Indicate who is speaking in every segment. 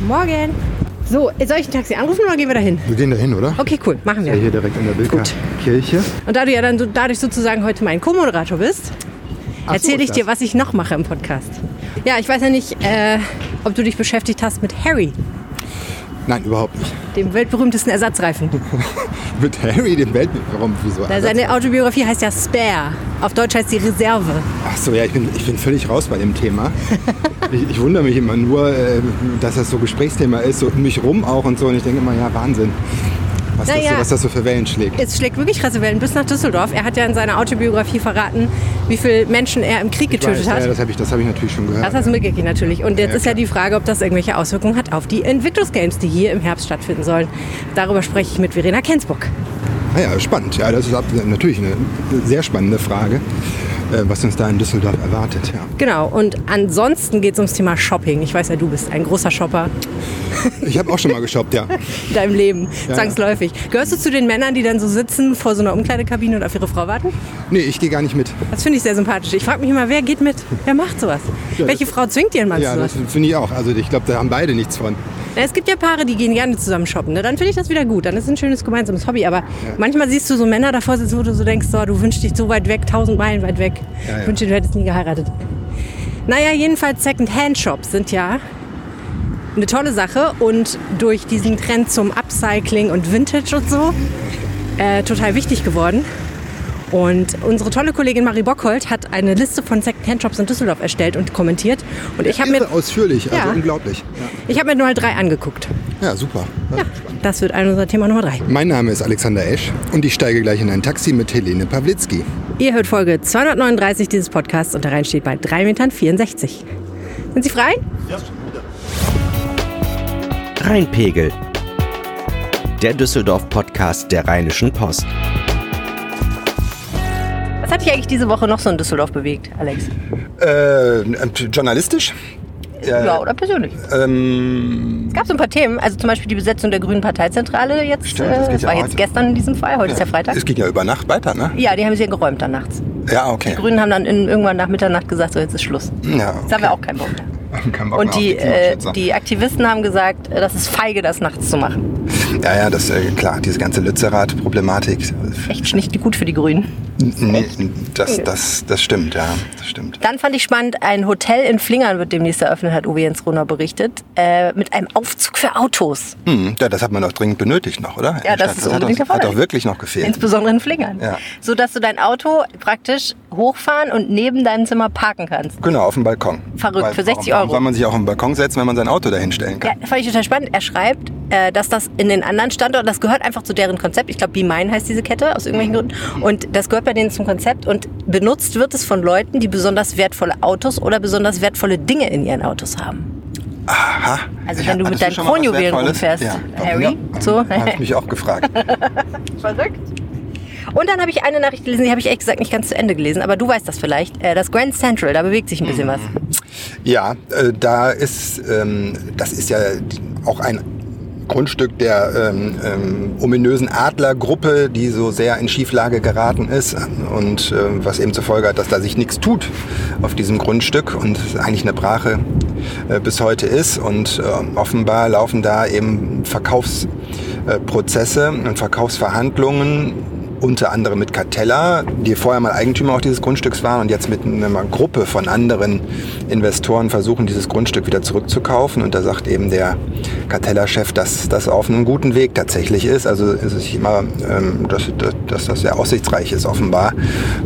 Speaker 1: Morgen. So, soll ich ein Taxi anrufen oder gehen wir da hin?
Speaker 2: Wir gehen da hin, oder?
Speaker 1: Okay, cool, machen wir.
Speaker 2: Ja, hier direkt in der Bilker
Speaker 1: Gut.
Speaker 2: Kirche.
Speaker 1: Und da du ja dann so- dadurch sozusagen heute mein Co-Moderator bist,
Speaker 2: so,
Speaker 1: erzähle ich dir, was ich noch mache im Podcast. Ja, ich weiß ja nicht, äh, ob du dich beschäftigt hast mit Harry,
Speaker 2: Nein, überhaupt nicht.
Speaker 1: dem weltberühmtesten Ersatzreifen.
Speaker 2: Mit Harry, dem Welt... Warum? Wieso?
Speaker 1: Seine Autobiografie heißt ja Spare. Auf Deutsch heißt sie Reserve.
Speaker 2: Ach so, ja, ich bin, ich bin völlig raus bei dem Thema. ich, ich wundere mich immer nur, äh, dass das so Gesprächsthema ist, so um mich rum auch und so. Und ich denke immer, ja, Wahnsinn, was,
Speaker 1: Na
Speaker 2: das, so, was das so für Wellen schlägt.
Speaker 1: Es schlägt wirklich krasse Wellen bis nach Düsseldorf. Er hat ja in seiner Autobiografie verraten, wie viele Menschen er im Krieg getötet
Speaker 2: weiß,
Speaker 1: hat.
Speaker 2: Ja, das habe ich, das hab ich natürlich schon gehört.
Speaker 1: Das hast du mitgekriegt natürlich. Und jetzt
Speaker 2: Ja,
Speaker 1: ist ja die Frage, ob das irgendwelche Auswirkungen hat auf die Invictus Games, die hier im Herbst stattfinden sollen. Darüber spreche ich mit Verena Kensburg.
Speaker 2: Ah ja, spannend. Ja, das ist natürlich eine sehr spannende Frage, was uns da in Düsseldorf erwartet. Ja.
Speaker 1: Genau. Und ansonsten geht es ums Thema Shopping. Ich weiß ja, du bist ein großer Shopper
Speaker 2: Ich habe auch schon mal geshoppt, ja.
Speaker 1: in deinem Leben,
Speaker 2: Ja,
Speaker 1: zwangsläufig. Gehörst du zu den Männern, die dann so sitzen vor so einer Umkleidekabine und auf ihre Frau warten?
Speaker 2: Nee, ich gehe gar nicht mit.
Speaker 1: Das finde ich sehr sympathisch. Ich frage mich immer, wer geht mit? Wer macht sowas?
Speaker 2: Ja,
Speaker 1: Welche
Speaker 2: das-
Speaker 1: Frau zwingt ihren Mann
Speaker 2: Ja,
Speaker 1: zu
Speaker 2: das
Speaker 1: sowas?
Speaker 2: finde ich auch. Also ich glaube, da haben beide nichts von.
Speaker 1: Na, Es gibt ja Paare, die gehen gerne zusammen shoppen. Ne? Dann finde ich das wieder gut. Dann ist es ein schönes gemeinsames Hobby. Aber manchmal siehst du so Männer davor sitzen, wo du so denkst, so, du wünschst dich so weit weg, tausend Meilen weit weg.
Speaker 2: Ja, ja.
Speaker 1: Ich wünschte, du hättest nie geheiratet. Naja, jedenfalls Second-Hand-Shops sind ja eine tolle Sache. Und durch diesen Trend zum Upcycling und Vintage und so äh, total wichtig geworden. Und unsere tolle Kollegin Marie Bockhold hat eine Liste von Second-Hand-Shops in Düsseldorf erstellt und kommentiert. Und ich habe mir,
Speaker 2: ausführlich, also
Speaker 1: Ja.
Speaker 2: unglaublich.
Speaker 1: ich hab mir nur mal drei angeguckt.
Speaker 2: Ja, ja super.
Speaker 1: Ja, das wird ein unser Thema Nummer drei.
Speaker 2: Mein Name ist Alexander Esch und ich steige gleich in ein Taxi mit Helene Pawlitzki.
Speaker 1: Ihr hört Folge 239 dieses Podcasts und der Rhein steht bei 3,64 Metern. Sind Sie frei?
Speaker 3: Rheinpegel. Der Düsseldorf-Podcast der Rheinischen Post.
Speaker 1: Was hat dich eigentlich diese Woche noch so in Düsseldorf bewegt, Alex?
Speaker 2: Äh, journalistisch?
Speaker 1: Ja, oder persönlich?
Speaker 2: Ähm,
Speaker 1: Es gab so ein paar Themen, also zum Beispiel die Besetzung der Grünen Parteizentrale jetzt.
Speaker 2: Stimmt, das
Speaker 1: äh,
Speaker 2: geht ja
Speaker 1: war jetzt
Speaker 2: heute.
Speaker 1: gestern in diesem Fall, heute ist ja Freitag.
Speaker 2: es ging ja über Nacht weiter, ne?
Speaker 1: Ja, die haben sie ja geräumt dann nachts.
Speaker 2: Ja, okay.
Speaker 1: Die Grünen haben dann in, irgendwann nach Mitternacht gesagt, so jetzt ist Schluss.
Speaker 2: Ja,
Speaker 1: Jetzt haben wir auch keinen Bock mehr.
Speaker 2: Kein Bock
Speaker 1: Und
Speaker 2: mehr auf
Speaker 1: die, äh, die Aktivisten haben gesagt, äh, das ist feige, das nachts zu machen.
Speaker 2: Ja, ja, das äh, klar, diese ganze Lützerath-Problematik.
Speaker 1: Echt nicht gut für die Grünen.
Speaker 2: Nee, das, das, das stimmt, ja, das stimmt.
Speaker 1: Dann fand ich spannend, ein Hotel in Flingern wird demnächst eröffnet, hat Uwe Jens Brunner berichtet, äh, mit einem Aufzug für Autos.
Speaker 2: Hm, ja, das hat man doch dringend benötigt noch, oder?
Speaker 1: Ja, das
Speaker 2: Stadt,
Speaker 1: ist unbedingt
Speaker 2: doch, hat doch wirklich noch gefehlt.
Speaker 1: Insbesondere in Flingern.
Speaker 2: Ja.
Speaker 1: So dass du dein Auto praktisch hochfahren und neben deinem Zimmer parken kannst.
Speaker 2: Genau, auf dem Balkon.
Speaker 1: Verrückt,
Speaker 2: Weil
Speaker 1: für 60
Speaker 2: warum,
Speaker 1: Euro.
Speaker 2: Warum soll man sich auch auf den Balkon setzen, wenn man sein Auto dahin stellen
Speaker 1: Ja,
Speaker 2: kann?
Speaker 1: fand ich total spannend. Er schreibt, äh, dass das in den anderen Standorten, das gehört einfach zu deren Konzept. Ich glaube, Be Mine heißt diese Kette aus irgendwelchen Gründen. Und das gehört bei denen zum Konzept. Und benutzt wird es von Leuten, die besonders wertvolle Autos oder besonders wertvolle Dinge in ihren Autos haben.
Speaker 2: Aha.
Speaker 1: Also wenn du mit deinen Kronjuwelen rumfährst,
Speaker 2: ja,
Speaker 1: Harry,
Speaker 2: Ja,
Speaker 1: so.
Speaker 2: Habe ich mich auch gefragt.
Speaker 1: Verrückt. Und dann habe ich eine Nachricht gelesen, die habe ich ehrlich gesagt nicht ganz zu Ende gelesen, aber du weißt das vielleicht. Äh, Das Grand Central, da bewegt sich ein bisschen was.
Speaker 2: Ja, äh, da ist, ähm, das ist ja auch ein Grundstück der ähm, ähm, ominösen Adlergruppe, die so sehr in Schieflage geraten ist und äh, was eben zur Folge hat, dass da sich nichts tut auf diesem Grundstück und eigentlich eine Brache äh, bis heute ist. Und äh, offenbar laufen da eben Verkaufsprozesse und Verkaufsverhandlungen unter anderem mit Catella, die vorher mal Eigentümer auch dieses Grundstücks waren und jetzt mit einer Gruppe von anderen Investoren versuchen, dieses Grundstück wieder zurückzukaufen. Und da sagt eben der Catella-Chef, dass das auf einem guten Weg tatsächlich ist. Also ist es immer, ähm, dass, dass, dass das sehr aussichtsreich ist offenbar,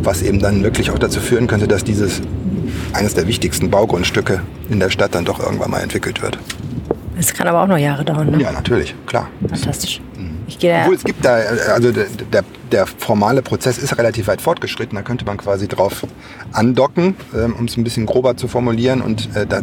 Speaker 2: was eben dann wirklich auch dazu führen könnte, dass dieses eines der wichtigsten Baugrundstücke in der Stadt dann doch irgendwann mal entwickelt wird.
Speaker 1: Das kann aber auch noch Jahre dauern, ne?
Speaker 2: Ja, natürlich, klar.
Speaker 1: Fantastisch. Ich gehe.
Speaker 2: Obwohl es gibt da, also der, der, der formale Prozess ist relativ weit fortgeschritten. Da könnte man quasi drauf andocken, ähm, um es ein bisschen grober zu formulieren. Und, äh, da,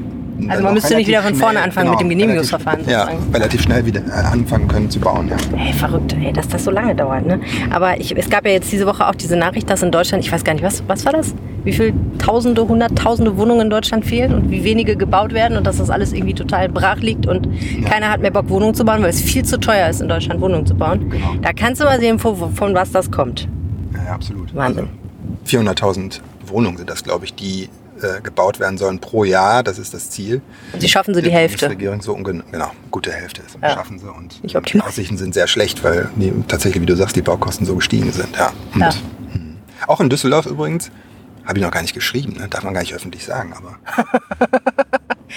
Speaker 1: Also man müsste nicht wieder von vorne anfangen mit dem Genehmigungsverfahren
Speaker 2: Relativ, ja, relativ schnell wieder äh, anfangen können zu bauen. Ja.
Speaker 1: Ey, verrückt, ey, dass das so lange dauert, ne? Aber ich, es gab ja jetzt diese Woche auch diese Nachricht, dass in Deutschland, ich weiß gar nicht, was, was war das? Wie viele Tausende, Hunderttausende Wohnungen in Deutschland fehlen und wie wenige gebaut werden und dass das alles irgendwie total brach liegt und keiner hat mehr Bock, Wohnungen zu bauen, weil es viel zu teuer ist, in Deutschland Wohnungen zu bauen.
Speaker 2: Genau.
Speaker 1: Da kannst du mal sehen, von, von was das kommt.
Speaker 2: Ja, ja, absolut.
Speaker 1: Wahnsinn.
Speaker 2: Also 400.000 Wohnungen sind das, glaube ich, die äh, gebaut werden sollen pro Jahr. Das ist das Ziel.
Speaker 1: Sie schaffen so die
Speaker 2: der
Speaker 1: Hälfte.
Speaker 2: Bundesregierung. So genau, gute Hälfte
Speaker 1: Ja.
Speaker 2: schaffen sie. Und
Speaker 1: Nicht
Speaker 2: die. Aussichten sind sehr schlecht, weil die, tatsächlich, wie du sagst, die Baukosten so gestiegen sind. Ja. Und,
Speaker 1: Ja.
Speaker 2: hm. Auch in Düsseldorf übrigens, habe ich noch gar nicht geschrieben, ne? darf man gar nicht öffentlich sagen, aber.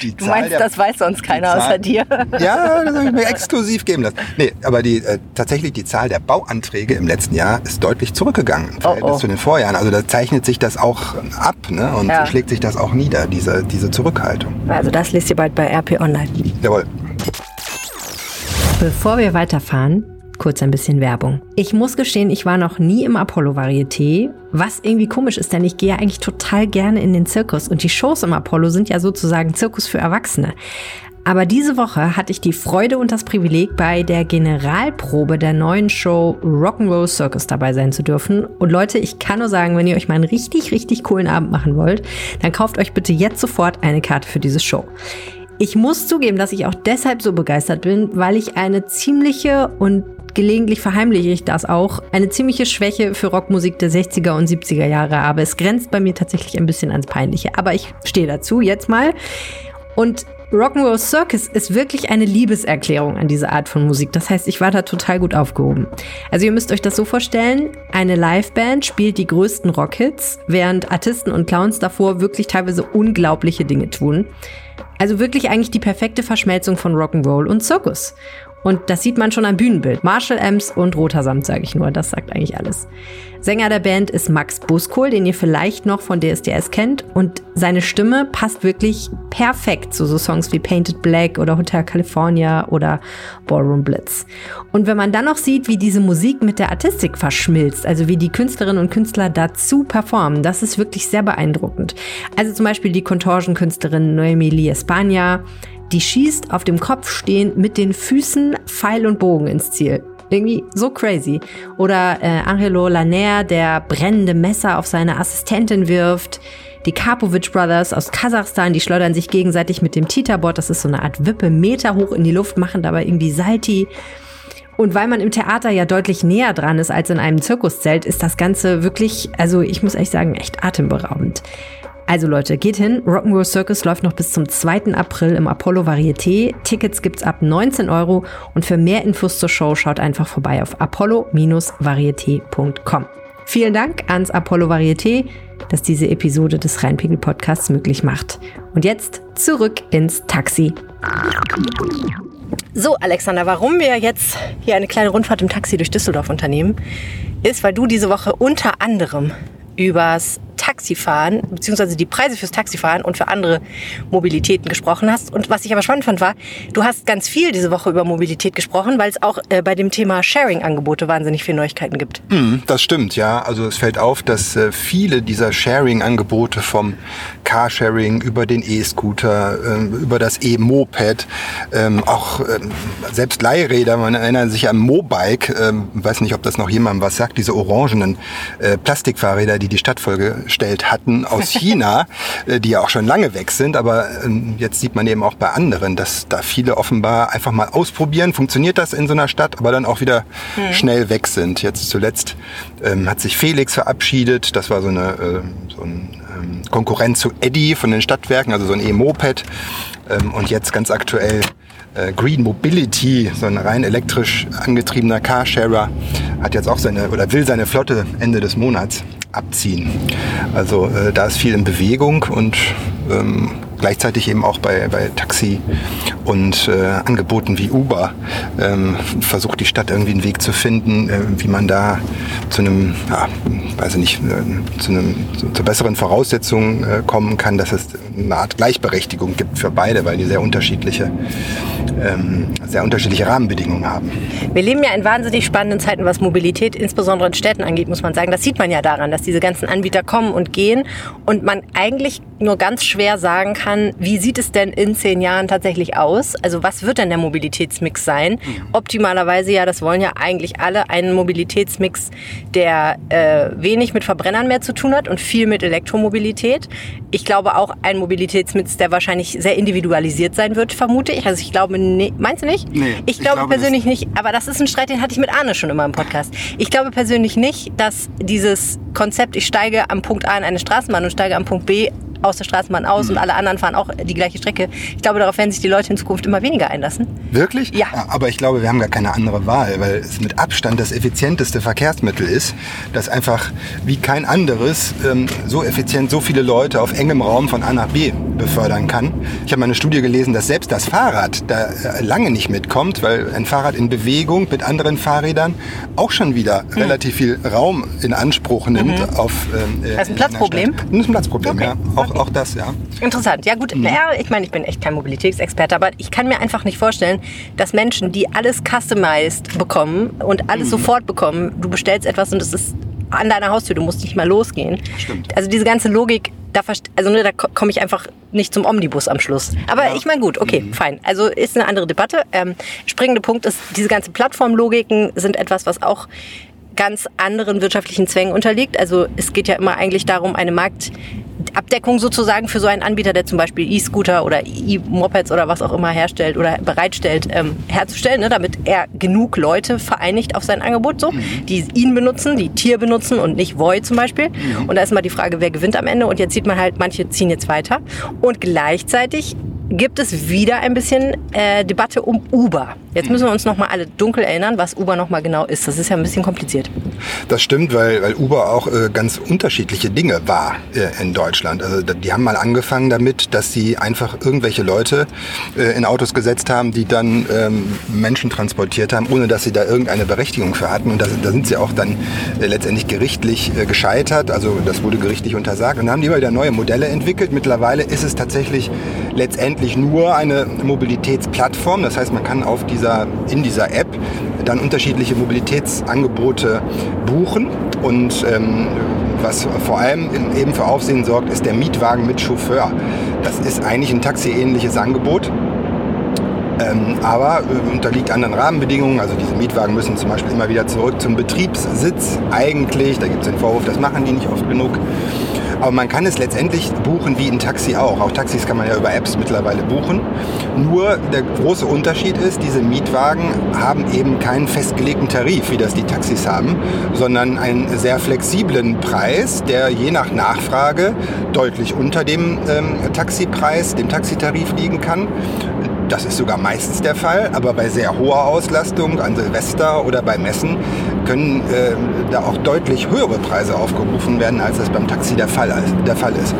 Speaker 2: Die
Speaker 1: Du meinst,
Speaker 2: der-
Speaker 1: das weiß sonst keiner
Speaker 2: Zahl-
Speaker 1: außer dir.
Speaker 2: Ja, das habe ich mir exklusiv geben lassen. Nee, aber die, äh, tatsächlich die Zahl der Bauanträge im letzten Jahr ist deutlich zurückgegangen im
Speaker 1: Oh,
Speaker 2: Verhältnis
Speaker 1: oh.
Speaker 2: zu den Vorjahren. Also da zeichnet sich das auch ab ne? und
Speaker 1: Ja.
Speaker 2: so schlägt sich das auch nieder, diese, diese Zurückhaltung.
Speaker 1: Also das lest ihr bald bei RP Online.
Speaker 2: Jawohl.
Speaker 1: Bevor wir weiterfahren, kurz ein bisschen Werbung. Ich muss gestehen, ich war noch nie im Apollo Varieté, was irgendwie komisch ist, denn ich gehe ja eigentlich total gerne in den Zirkus und die Shows im Apollo sind ja sozusagen Zirkus für Erwachsene. Aber diese Woche hatte ich die Freude und das Privileg, bei der Generalprobe der neuen Show Rock'n'Roll Circus dabei sein zu dürfen. Und Leute, ich kann nur sagen, wenn ihr euch mal einen richtig, richtig coolen Abend machen wollt, dann kauft euch bitte jetzt sofort eine Karte für diese Show. Ich muss zugeben, dass ich auch deshalb so begeistert bin, weil ich eine ziemliche und gelegentlich verheimliche ich das auch, eine ziemliche Schwäche für Rockmusik der 60er und 70er Jahre habe. Es grenzt bei mir tatsächlich ein bisschen ans Peinliche, aber ich stehe dazu jetzt mal. Und Rock'n'Roll Circus ist wirklich eine Liebeserklärung an diese Art von Musik. Das heißt, ich war da total gut aufgehoben. Also ihr müsst euch das so vorstellen, eine Liveband spielt die größten Rockhits, während Artisten und Clowns davor wirklich teilweise unglaubliche Dinge tun. Also wirklich eigentlich die perfekte Verschmelzung von Rock'n'Roll und Zirkus. Und das sieht man schon am Bühnenbild. Marshall Amps und roter Samt, sage ich nur. Das sagt eigentlich alles. Sänger der Band ist Max Buskohl, den ihr vielleicht noch von DSDS kennt. Und seine Stimme passt wirklich perfekt zu so Songs wie Painted Black oder Hotel California oder Ballroom Blitz. Und wenn man dann noch sieht, wie diese Musik mit der Artistik verschmilzt, also wie die Künstlerinnen und Künstler dazu performen, das ist wirklich sehr beeindruckend. Also zum Beispiel die Contortion-Künstlerin Noemi Lee Espana, die schießt auf dem Kopf stehend mit den Füßen Pfeil und Bogen ins Ziel. Irgendwie so crazy. Oder äh, Angelo Laner, der brennende Messer auf seine Assistentin wirft. Die Karpovic Brothers aus Kasachstan, die schleudern sich gegenseitig mit dem Tita-Board, das ist so eine Art Wippe, Meter hoch in die Luft, machen dabei irgendwie Salti. Und weil man im Theater ja deutlich näher dran ist als in einem Zirkuszelt, ist das Ganze wirklich, also ich muss echt sagen, echt atemberaubend. Also Leute, geht hin. Rock'n'Roll Circus läuft noch bis zum 2. April im Apollo Varieté. Tickets gibt's ab 19 Euro und für mehr Infos zur Show schaut einfach vorbei auf apollo-varieté.com. Vielen Dank ans Apollo Varieté, das diese Episode des Rheinpegel Podcasts möglich macht. Und jetzt zurück ins Taxi. So, Alexander, warum wir jetzt hier eine kleine Rundfahrt im Taxi durch Düsseldorf unternehmen, ist, weil du diese Woche unter anderem übers Taxifahren, beziehungsweise die Preise fürs Taxifahren und für andere Mobilitäten gesprochen hast. Und was ich aber spannend fand, war, du hast ganz viel diese Woche über Mobilität gesprochen, weil es auch äh, bei dem Thema Sharing-Angebote wahnsinnig viele Neuigkeiten gibt.
Speaker 2: Hm, das stimmt, ja. Also es fällt auf, dass äh, viele dieser Sharing-Angebote vom Carsharing über den E-Scooter, ähm, über das E-Moped, ähm, auch ähm, selbst Leihräder, man erinnert sich an Mobike, ähm, weiß nicht, ob das noch jemandem was sagt, diese orangenen äh, Plastikfahrräder, die die Stadt vollgestellt hatten aus China, äh, die ja auch schon lange weg sind, aber ähm, jetzt sieht man eben auch bei anderen, dass da viele offenbar einfach mal ausprobieren, funktioniert das in so einer Stadt, aber dann auch wieder schnell weg sind. Jetzt zuletzt ähm, hat sich Felix verabschiedet, das war so eine äh, so ein ähm, Konkurrent zu Eddy von den Stadtwerken, also so ein E-Moped. Ähm, und jetzt ganz aktuell Green Mobility, so ein rein elektrisch angetriebener Carsharer, hat jetzt auch seine oder will seine Flotte Ende des Monats abziehen. Also äh, da ist viel in Bewegung und ähm, gleichzeitig eben auch bei, bei Taxi und äh, Angeboten wie Uber ähm, versucht die Stadt irgendwie einen Weg zu finden, äh, wie man da zu einem, ja, weiß ich nicht, äh, zu einem zu, zu besseren Voraussetzungen äh, kommen kann, dass es eine Art Gleichberechtigung gibt für beide, weil die sehr unterschiedliche, ähm, sehr unterschiedliche Rahmenbedingungen haben.
Speaker 1: Wir leben ja in wahnsinnig spannenden Zeiten, was Mobilität insbesondere in Städten angeht, muss man sagen. Das sieht man ja daran, dass diese ganzen Anbieter kommen und gehen und man eigentlich nur ganz schwer sagen kann, wie sieht es denn in zehn Jahren tatsächlich aus? Also was wird denn der Mobilitätsmix sein? Optimalerweise ja, das wollen ja eigentlich alle, einen Mobilitätsmix, der äh, wenig mit Verbrennern mehr zu tun hat und viel mit Elektromobilität. Ich glaube auch ein Mobilitätsmix, der wahrscheinlich sehr individualisiert sein wird, vermute ich. Also ich glaube, nee, meinst du nicht?
Speaker 2: Nee,
Speaker 1: ich
Speaker 2: ich
Speaker 1: glaube
Speaker 2: glaube, das-
Speaker 1: persönlich nicht, aber das ist ein Streit, den hatte ich mit Arne schon immer im Podcast. Ich glaube persönlich nicht, dass dieses Konzept, ich steige am Punkt A in eine Straßenbahn und steige am Punkt B aus der Straßenbahn aus und alle anderen fahren auch die gleiche Strecke. Ich glaube, darauf werden sich die Leute in Zukunft immer weniger einlassen.
Speaker 2: Wirklich?
Speaker 1: Ja.
Speaker 2: Aber ich glaube, wir haben gar keine andere Wahl, weil es mit Abstand das effizienteste Verkehrsmittel ist, das einfach wie kein anderes ähm, so effizient so viele Leute auf engem Raum von A nach B befördern kann. Ich habe mal eine Studie gelesen, dass selbst das Fahrrad da äh, lange nicht mitkommt, weil ein Fahrrad in Bewegung mit anderen Fahrrädern auch schon wieder
Speaker 1: Hm.
Speaker 2: relativ viel Raum in Anspruch nimmt. Auf, ähm, äh,
Speaker 1: Das ist ein
Speaker 2: in
Speaker 1: Platzproblem?
Speaker 2: Das ist ein Platzproblem,
Speaker 1: Okay.
Speaker 2: ja. Auch, auch das, ja.
Speaker 1: Interessant. Ja gut, naja, ich meine, ich bin echt kein Mobilitätsexperte, aber ich kann mir einfach nicht vorstellen, dass Menschen, die alles customized bekommen und alles sofort bekommen, du bestellst etwas und es ist an deiner Haustür, du musst nicht mal losgehen.
Speaker 2: Stimmt.
Speaker 1: Also diese ganze Logik, da, also, ne, da ko- komme ich einfach nicht zum Omnibus am Schluss. Aber ich meine, gut, okay, fein. Also ist eine andere Debatte. Ähm, springende Punkt ist, diese ganze Plattformlogiken sind etwas, was auch ganz anderen wirtschaftlichen Zwängen unterliegt. Also es geht ja immer eigentlich darum, eine Marktabdeckung sozusagen für so einen Anbieter, der zum Beispiel E-Scooter oder E-Mopeds oder was auch immer herstellt oder bereitstellt, ähm, herzustellen, ne, damit er genug Leute vereinigt auf sein Angebot, so, die ihn benutzen, die Tier benutzen und nicht Voi zum Beispiel. Und da ist mal die Frage, wer gewinnt am Ende. Und jetzt sieht man halt, manche ziehen jetzt weiter. Und gleichzeitig gibt es wieder ein bisschen äh, Debatte um Uber. Jetzt müssen wir uns noch mal alle dunkel erinnern, was Uber noch mal genau ist. Das ist ja ein bisschen kompliziert.
Speaker 2: Das stimmt, weil, weil Uber auch äh, ganz unterschiedliche Dinge war äh, in Deutschland. Also die haben mal angefangen damit, dass sie einfach irgendwelche Leute äh, in Autos gesetzt haben, die dann ähm, Menschen transportiert haben, ohne dass sie da irgendeine Berechtigung für hatten. Und da, sind- da sind sie auch dann äh, letztendlich gerichtlich äh, gescheitert. Also das wurde gerichtlich untersagt. Und dann haben die immer wieder neue Modelle entwickelt. Mittlerweile ist es tatsächlich letztendlich nur eine Mobilitätsplattform. Das heißt, man kann auf dieser, in dieser App dann unterschiedliche Mobilitätsangebote buchen. Und ähm, was vor allem eben für Aufsehen sorgt, ist der Mietwagen mit Chauffeur. Das ist eigentlich ein taxiähnliches Angebot. Ähm, aber äh, unterliegt anderen Rahmenbedingungen. Also diese Mietwagen müssen zum Beispiel immer wieder zurück zum Betriebssitz. Eigentlich, da gibt es den Vorwurf, das machen die nicht oft genug. Aber man kann es letztendlich buchen wie ein Taxi auch. Auch Taxis kann man ja über Apps mittlerweile buchen. Nur der große Unterschied ist, diese Mietwagen haben eben keinen festgelegten Tarif, wie das die Taxis haben, sondern einen sehr flexiblen Preis, der je nach Nachfrage deutlich unter dem ähm, Taxipreis, dem Taxitarif liegen kann. Das ist sogar meistens der Fall, aber bei sehr hoher Auslastung an Silvester oder bei Messen können äh, da auch deutlich höhere Preise aufgerufen werden, als das beim Taxi der Fall, der Fall ist.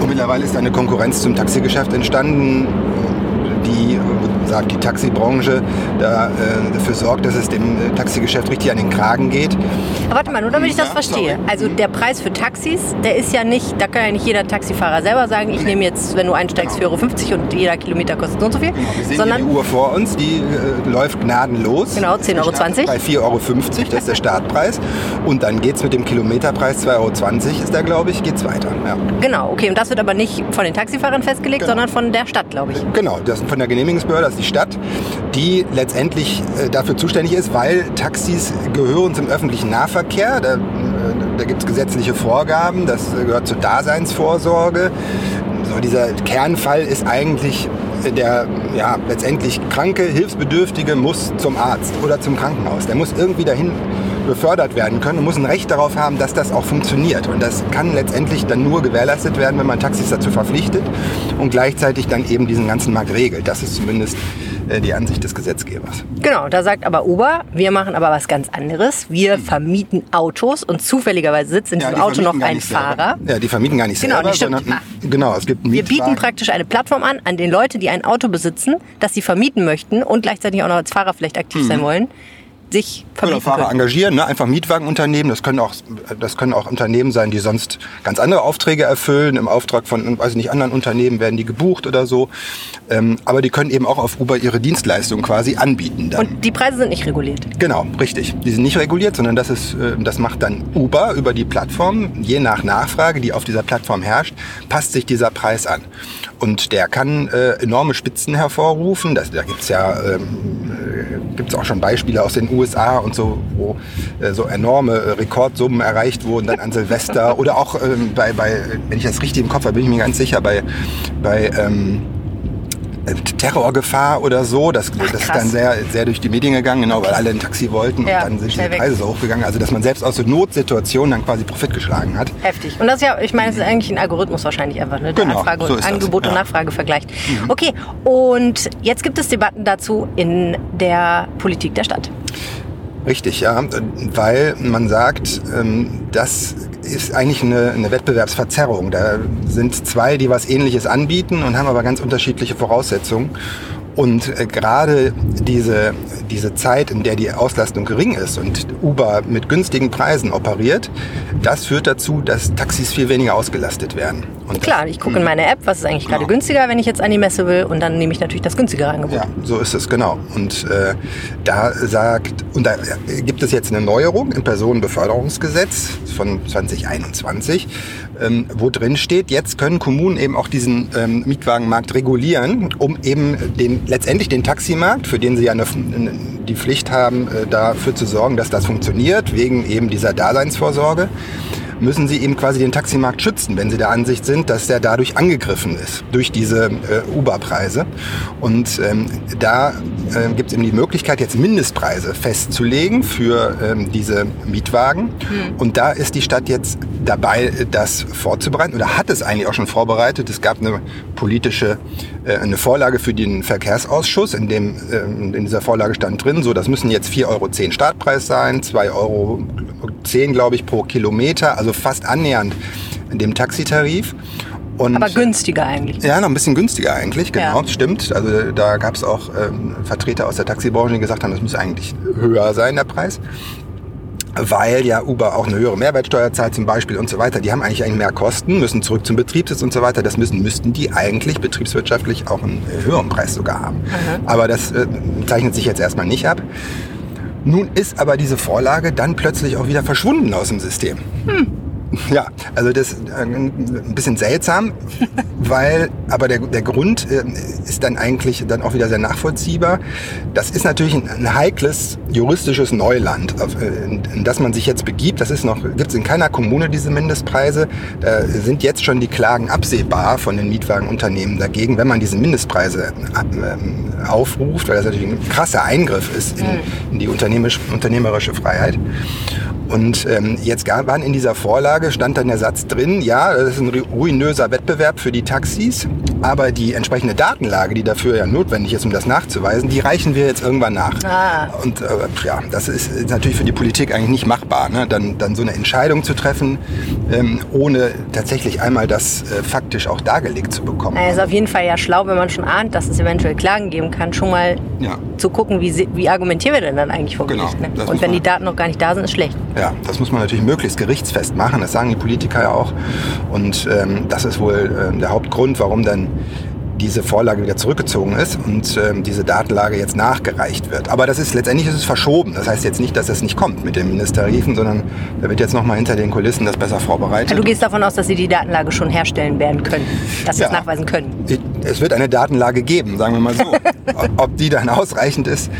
Speaker 2: Und mittlerweile ist eine Konkurrenz zum Taxigeschäft entstanden, die, äh, sagt die Taxibranche, da, äh, dafür sorgt, dass es dem äh, Taxigeschäft richtig an den Kragen geht.
Speaker 1: Aber warte mal, nur damit ich das
Speaker 2: Ja,
Speaker 1: verstehe.
Speaker 2: sorry.
Speaker 1: Also der Preis für Taxis, der ist ja nicht, da kann ja nicht jeder Taxifahrer selber sagen, ich nehme jetzt, wenn du einsteigst, 4,50 Euro und jeder Kilometer kostet so und so viel.
Speaker 2: Wir sehen
Speaker 1: sondern
Speaker 2: die Uhr vor uns, die äh, läuft gnadenlos.
Speaker 1: Genau, 10,20 Euro.
Speaker 2: Bei 4,50 Euro, das ist der Startpreis. Und dann geht es mit dem Kilometerpreis 2,20 Euro, ist der, glaube ich, geht's weiter. Ja.
Speaker 1: Genau, okay. Und das wird aber nicht von den Taxifahrern festgelegt,
Speaker 2: Genau.
Speaker 1: sondern von der Stadt, glaube ich.
Speaker 2: Genau, das ist von der Genehmigungsbehörde, das die Stadt, die letztendlich äh, dafür zuständig ist, weil Taxis gehören zum öffentlichen Nahverkehr. Da, äh, da gibt es gesetzliche Vorgaben, das gehört zur Daseinsvorsorge. So, dieser Kernfall ist eigentlich äh, der ja, letztendlich kranke, hilfsbedürftige muss zum Arzt oder zum Krankenhaus. Der muss irgendwie dahin befördert werden können und muss ein Recht darauf haben, dass das auch funktioniert. Und das kann letztendlich dann nur gewährleistet werden, wenn man Taxis dazu verpflichtet und gleichzeitig dann eben diesen ganzen Markt regelt. Das ist zumindest äh, die Ansicht des Gesetzgebers.
Speaker 1: Genau, da sagt aber Uber, wir machen aber was ganz anderes. Wir vermieten Autos und zufälligerweise sitzt in
Speaker 2: Ja,
Speaker 1: diesem
Speaker 2: die
Speaker 1: Auto noch ein
Speaker 2: nicht selber.
Speaker 1: Fahrer.
Speaker 2: Ja, die vermieten gar nicht
Speaker 1: Genau,
Speaker 2: selber,
Speaker 1: stimmt.
Speaker 2: sondern genau, es gibt einen
Speaker 1: Wir bieten praktisch eine Plattform an, an den Leute, die ein Auto besitzen, das sie vermieten möchten und gleichzeitig auch noch als Fahrer vielleicht aktiv sein wollen, sich
Speaker 2: Oder
Speaker 1: vermieten
Speaker 2: Fahrer
Speaker 1: können.
Speaker 2: engagieren, ne? einfach Mietwagenunternehmen. Das können, auch, das können auch Unternehmen sein, die sonst ganz andere Aufträge erfüllen. Im Auftrag von weiß ich nicht, anderen Unternehmen werden die gebucht oder so. Ähm, aber die können eben auch auf Uber ihre Dienstleistung quasi anbieten. Dann.
Speaker 1: Und die Preise sind nicht reguliert.
Speaker 2: Genau, richtig. Die sind nicht reguliert, sondern das, ist, äh, das macht dann Uber über die Plattform. Je nach Nachfrage, die auf dieser Plattform herrscht, passt sich dieser Preis an. Und der kann äh, enorme Spitzen hervorrufen. Das, da gibt's ja ähm, äh, gibt's auch schon Beispiele aus den USA und so, wo äh, so enorme äh, Rekordsummen erreicht wurden dann an Silvester. Oder auch ähm, bei, bei, wenn ich das richtig im Kopf habe, bin ich mir ganz sicher, bei, bei ähm, äh, Terrorgefahr oder so. Das,
Speaker 1: Ach,
Speaker 2: das ist dann sehr, sehr durch die Medien gegangen, genau, weil alle ein Taxi wollten
Speaker 1: Ja,
Speaker 2: und dann sind die. Preise so hochgegangen. Also dass man selbst aus so Notsituationen dann quasi Profit geschlagen hat.
Speaker 1: Heftig. Und das ist ja, ich meine, es ist eigentlich ein Algorithmus wahrscheinlich einfach, ne?
Speaker 2: Genau,
Speaker 1: Anfrage
Speaker 2: so
Speaker 1: und
Speaker 2: das,
Speaker 1: Angebot und
Speaker 2: ja. Mhm.
Speaker 1: Nachfrage vergleicht. Okay, und jetzt gibt es Debatten dazu in der Politik der Stadt.
Speaker 2: Richtig, ja, weil man sagt, ähm, das ist eigentlich eine, eine Wettbewerbsverzerrung. Da sind zwei, die was Ähnliches anbieten und haben aber ganz unterschiedliche Voraussetzungen. Und äh, gerade diese, diese Zeit, in der die Auslastung gering ist und Uber mit günstigen Preisen operiert, das führt dazu, dass Taxis viel weniger ausgelastet werden. Und
Speaker 1: Klar, ich gucke in meine App, was ist eigentlich gerade
Speaker 2: Genau.
Speaker 1: günstiger, wenn ich jetzt an die Messe will und dann nehme ich natürlich das günstigere Angebot.
Speaker 2: Ja, so ist es genau. Und äh, da sagt, und da äh, gibt es jetzt eine Neuerung im Personenbeförderungsgesetz von 2021, ähm, wo drin steht, jetzt können Kommunen eben auch diesen ähm, Mietwagenmarkt regulieren, um eben den letztendlich den Taximarkt, für den sie ja eine, die Pflicht haben, äh, dafür zu sorgen, dass das funktioniert, wegen eben dieser Daseinsvorsorge müssen sie eben quasi den Taximarkt schützen, wenn sie der Ansicht sind, dass der dadurch angegriffen ist, durch diese äh, Uber-Preise. Und ähm, da äh, gibt es eben die Möglichkeit, jetzt Mindestpreise festzulegen für ähm, diese Mietwagen. Und da ist die Stadt jetzt dabei, das vorzubereiten oder hat es eigentlich auch schon vorbereitet. Es gab eine politische, äh, eine Vorlage für den Verkehrsausschuss, in, dem, ähm, in dieser Vorlage stand drin, so das müssen jetzt 4,10 Euro Startpreis sein, 2,10 Euro, glaube ich, pro Kilometer, also fast annähernd dem Taxitarif. Und
Speaker 1: Aber günstiger eigentlich.
Speaker 2: ja, noch ein bisschen günstiger eigentlich, genau,
Speaker 1: Ja.
Speaker 2: stimmt. Also da gab es auch ähm, Vertreter aus der Taxibranche, die gesagt haben, das müsste eigentlich höher sein, der Preis. Weil ja Uber auch eine höhere Mehrwertsteuer zahlt zum Beispiel und so weiter. Die haben eigentlich, eigentlich mehr Kosten, müssen zurück zum Betriebssitz und so weiter. Das müssen, müssten die eigentlich betriebswirtschaftlich auch einen äh, höheren Preis sogar haben. Aber das äh, zeichnet sich jetzt erstmal nicht ab. Nun ist aber diese Vorlage dann plötzlich auch wieder verschwunden aus dem System. Ja, also das ist äh, ein bisschen seltsam, weil, aber der, der Grund äh, ist dann eigentlich dann auch wieder sehr nachvollziehbar. Das ist natürlich ein, ein heikles juristisches Neuland, auf, äh, in, in das man sich jetzt begibt. Das ist noch, gibt es in keiner Kommune diese Mindestpreise. Da sind jetzt schon die Klagen absehbar von den Mietwagenunternehmen dagegen, wenn man diese Mindestpreise ähm, aufruft, weil das natürlich ein krasser Eingriff ist in, in die unternehmerisch, unternehmerische Freiheit. Und ähm, jetzt waren in dieser Vorlage, stand dann der Satz drin, ja, das ist ein ru- ruinöser Wettbewerb für die Taxis, aber die entsprechende Datenlage, die dafür ja notwendig ist, um das nachzuweisen, die reichen wir jetzt irgendwann nach.
Speaker 1: Ah.
Speaker 2: Und äh, ja, das ist, natürlich für die Politik eigentlich nicht machbar, ne? dann, dann so eine Entscheidung zu treffen, ähm, ohne tatsächlich einmal das äh, faktisch auch dargelegt zu bekommen.
Speaker 1: Naja, ist auf jeden Fall ja schlau, wenn man schon ahnt, dass es eventuell Klagen geben kann, schon mal
Speaker 2: Ja.
Speaker 1: zu gucken, wie, wie argumentieren wir denn dann eigentlich vor
Speaker 2: Genau,
Speaker 1: Gericht. Ne? Und wenn die Daten noch gar nicht da sind, ist schlecht.
Speaker 2: Ja, das muss man natürlich möglichst gerichtsfest machen. Das sagen die Politiker ja auch. Und ähm, das ist wohl ähm, der Hauptgrund, warum dann diese Vorlage wieder zurückgezogen ist und ähm, diese Datenlage jetzt nachgereicht wird. Aber das ist letztendlich ist es verschoben. Das heißt jetzt nicht, dass es nicht kommt mit den Mindesttarifen, sondern da wird jetzt nochmal hinter den Kulissen das besser vorbereitet.
Speaker 1: Also du gehst davon aus, dass sie die Datenlage schon herstellen werden können, dass sie
Speaker 2: Ja.
Speaker 1: es nachweisen können.
Speaker 2: Es wird eine Datenlage geben, sagen wir mal so. Ob die dann ausreichend ist,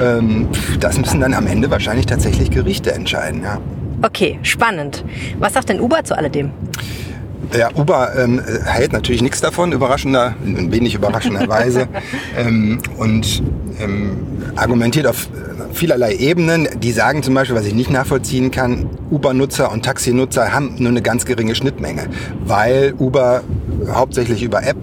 Speaker 2: ähm, das müssen dann am Ende wahrscheinlich tatsächlich Gerichte entscheiden. Ja.
Speaker 1: Okay, spannend. Was sagt denn Uber zu alledem?
Speaker 2: Ja, Uber ähm, hält natürlich nichts davon, überraschender, wenig überraschenderweise. ähm, und ähm, argumentiert auf äh, vielerlei Ebenen. Die sagen zum Beispiel, was ich nicht nachvollziehen kann, Uber-Nutzer und Taxinutzer haben nur eine ganz geringe Schnittmenge, weil Uber hauptsächlich über App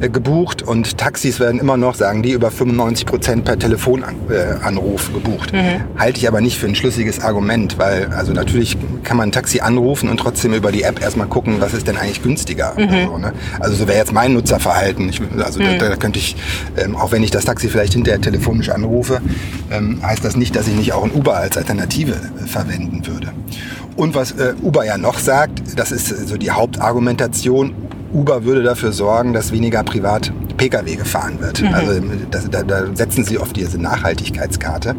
Speaker 2: äh, gebucht und Taxis werden immer noch, sagen die, über 95 Prozent per Telefonanruf gebucht. Halte ich aber nicht für ein schlüssiges Argument, weil also natürlich kann man ein Taxi anrufen und trotzdem über die App erstmal gucken, was ist denn eigentlich günstiger. oder So, ne? Also so wäre jetzt mein Nutzerverhalten. Ich, also da, da könnte ich, ähm, auch wenn ich das Taxi vielleicht hinterher telefonisch anrufe, ähm, heißt das nicht, dass ich nicht auch ein Uber als Alternative äh, verwenden würde. Und was äh, Uber ja noch sagt, das ist äh, so die Hauptargumentation, Uber würde dafür sorgen, dass weniger privat Pkw gefahren wird. Also das, da, da setzen sie auf diese Nachhaltigkeitskarte.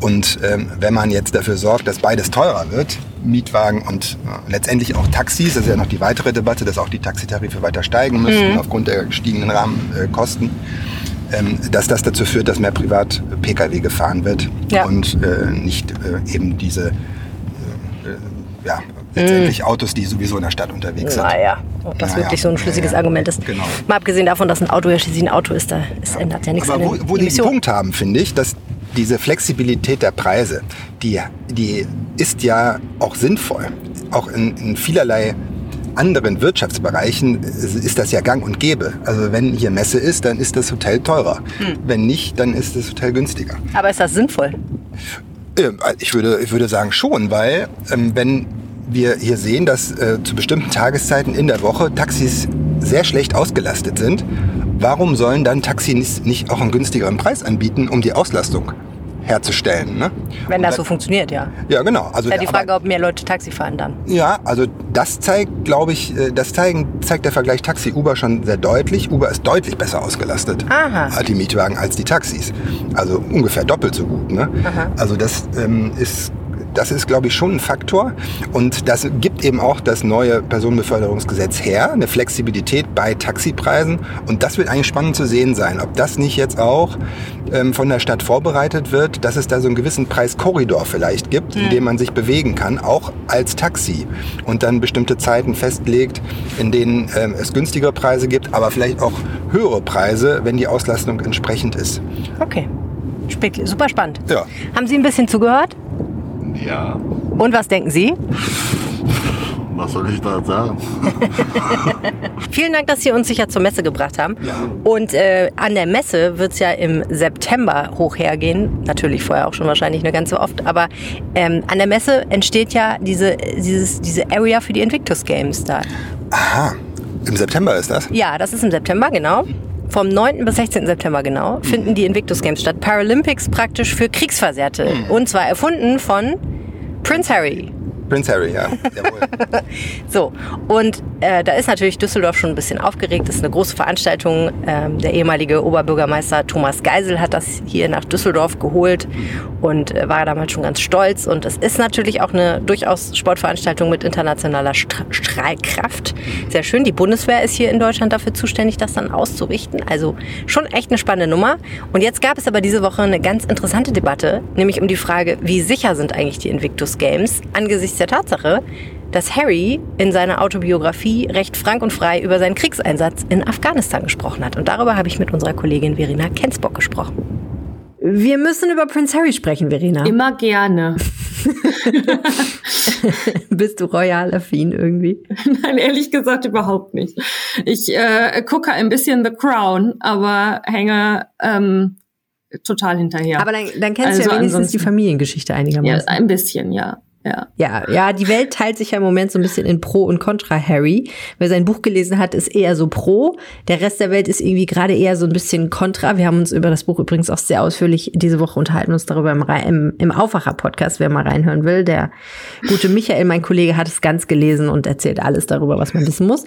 Speaker 2: Und ähm, wenn man jetzt dafür sorgt, dass beides teurer wird, Mietwagen und äh, letztendlich auch Taxis, das ist ja noch die weitere Debatte, dass auch die Taxitarife weiter steigen müssen aufgrund der gestiegenen Rahmenkosten, ähm, dass das dazu führt, dass mehr privat Pkw gefahren wird
Speaker 1: Ja.
Speaker 2: und äh, nicht äh, eben diese äh, ja, letztendlich mm. Autos, die sowieso in der Stadt unterwegs sind.
Speaker 1: Naja, ob das naja, wirklich so ein schlüssiges naja, Argument ist. Genau. Mal abgesehen davon, dass ein Auto ja schließlich ein Auto ist, da ist, ändert ja nichts
Speaker 2: Aber wo, wo die einen Punkt haben, finde ich, dass diese Flexibilität der Preise, die, die ist ja auch sinnvoll. Auch in, in vielerlei anderen Wirtschaftsbereichen ist das ja gang und gäbe. Also wenn hier Messe ist, dann ist das Hotel teurer. Hm. Wenn nicht, dann ist das Hotel günstiger.
Speaker 1: Aber ist das sinnvoll?
Speaker 2: Ich würde, ich würde sagen schon, weil ähm, wenn wir hier sehen, dass äh, zu bestimmten Tageszeiten in der Woche Taxis sehr schlecht ausgelastet sind, warum sollen dann Taxis nicht auch einen günstigeren Preis anbieten, um die Auslastung herzustellen. Ne?
Speaker 1: Wenn das so funktioniert, ja.
Speaker 2: Ja, genau.
Speaker 1: Also ist ja die Frage, aber, ob mehr Leute Taxi fahren dann.
Speaker 2: Ja, also das zeigt, glaube ich, äh, das zeigen, zeigt der Vergleich Taxi-Uber schon sehr deutlich. Uber ist deutlich besser ausgelastet, Aha. die Mietwagen, als die Taxis. Also ungefähr doppelt so gut. Ne? Also das ähm, ist das ist, glaube ich, schon ein Faktor. Und das gibt eben auch das neue Personenbeförderungsgesetz her, eine Flexibilität bei Taxipreisen. Und das wird eigentlich spannend zu sehen sein, ob das nicht jetzt auch ähm, von der Stadt vorbereitet wird, dass es da so einen gewissen Preiskorridor vielleicht gibt, in dem man sich bewegen kann, auch als Taxi. Und dann bestimmte Zeiten festlegt, in denen ähm, es günstigere Preise gibt, aber vielleicht auch höhere Preise, wenn die Auslastung entsprechend ist.
Speaker 1: Okay. Super spannend.
Speaker 2: Ja.
Speaker 1: Haben Sie ein bisschen zugehört?
Speaker 4: Ja.
Speaker 1: Und was denken Sie?
Speaker 4: Was soll ich da sagen?
Speaker 1: Vielen Dank, dass Sie uns sicher zur Messe gebracht haben.
Speaker 2: Ja.
Speaker 1: Und äh, an der Messe wird es ja im September hoch hergehen. Natürlich vorher auch schon wahrscheinlich eine ganze oft. Aber ähm, an der Messe entsteht ja diese, dieses, diese Area für die Invictus Games da.
Speaker 2: Aha. Im September ist das?
Speaker 1: Ja, das ist im September, genau. Vom 9. bis 16. September genau finden die Invictus Games statt. Paralympics praktisch für Kriegsversehrte. Mhm. Und zwar erfunden von Prince Harry.
Speaker 2: Prince Harry, ja.
Speaker 1: so, und äh, da ist natürlich Düsseldorf schon ein bisschen aufgeregt. Das ist eine große Veranstaltung. Ähm, der ehemalige Oberbürgermeister Thomas Geisel hat das hier nach Düsseldorf geholt und äh, war damals schon ganz stolz. Und es ist natürlich auch eine durchaus Sportveranstaltung mit internationaler Stra Strahlkraft. Sehr schön. Die Bundeswehr ist hier in Deutschland dafür zuständig, das dann auszurichten. Also schon echt eine spannende Nummer. Und jetzt gab es aber diese Woche eine ganz interessante Debatte, nämlich um die Frage, wie sicher sind eigentlich die Invictus Games angesichts angesichts der Tatsache, dass Harry in seiner Autobiografie recht frank und frei über seinen Kriegseinsatz in Afghanistan gesprochen hat. Und darüber habe ich mit unserer Kollegin Verena Kensbock gesprochen. Wir müssen über Prince Harry sprechen, Verena.
Speaker 5: Immer gerne.
Speaker 1: Bist du royal affin irgendwie?
Speaker 5: Nein, ehrlich gesagt überhaupt nicht. Ich äh, gucke ein bisschen The Crown, aber hänge ähm, total hinterher.
Speaker 1: Aber dann, dann kennst also du ja also wenigstens die Familiengeschichte einigermaßen.
Speaker 5: Ja, ein bisschen, ja.
Speaker 1: Ja. ja, ja, die Welt teilt sich ja im Moment so ein bisschen in Pro und Contra Harry. Wer sein Buch gelesen hat, ist eher so Pro. Der Rest der Welt ist irgendwie gerade eher so ein bisschen Contra. Wir haben uns über das Buch übrigens auch sehr ausführlich diese Woche unterhalten, uns darüber im, im, im Aufwacher-Podcast, wer mal reinhören will. Der gute Michael, mein Kollege, hat es ganz gelesen und erzählt alles darüber, was man wissen muss.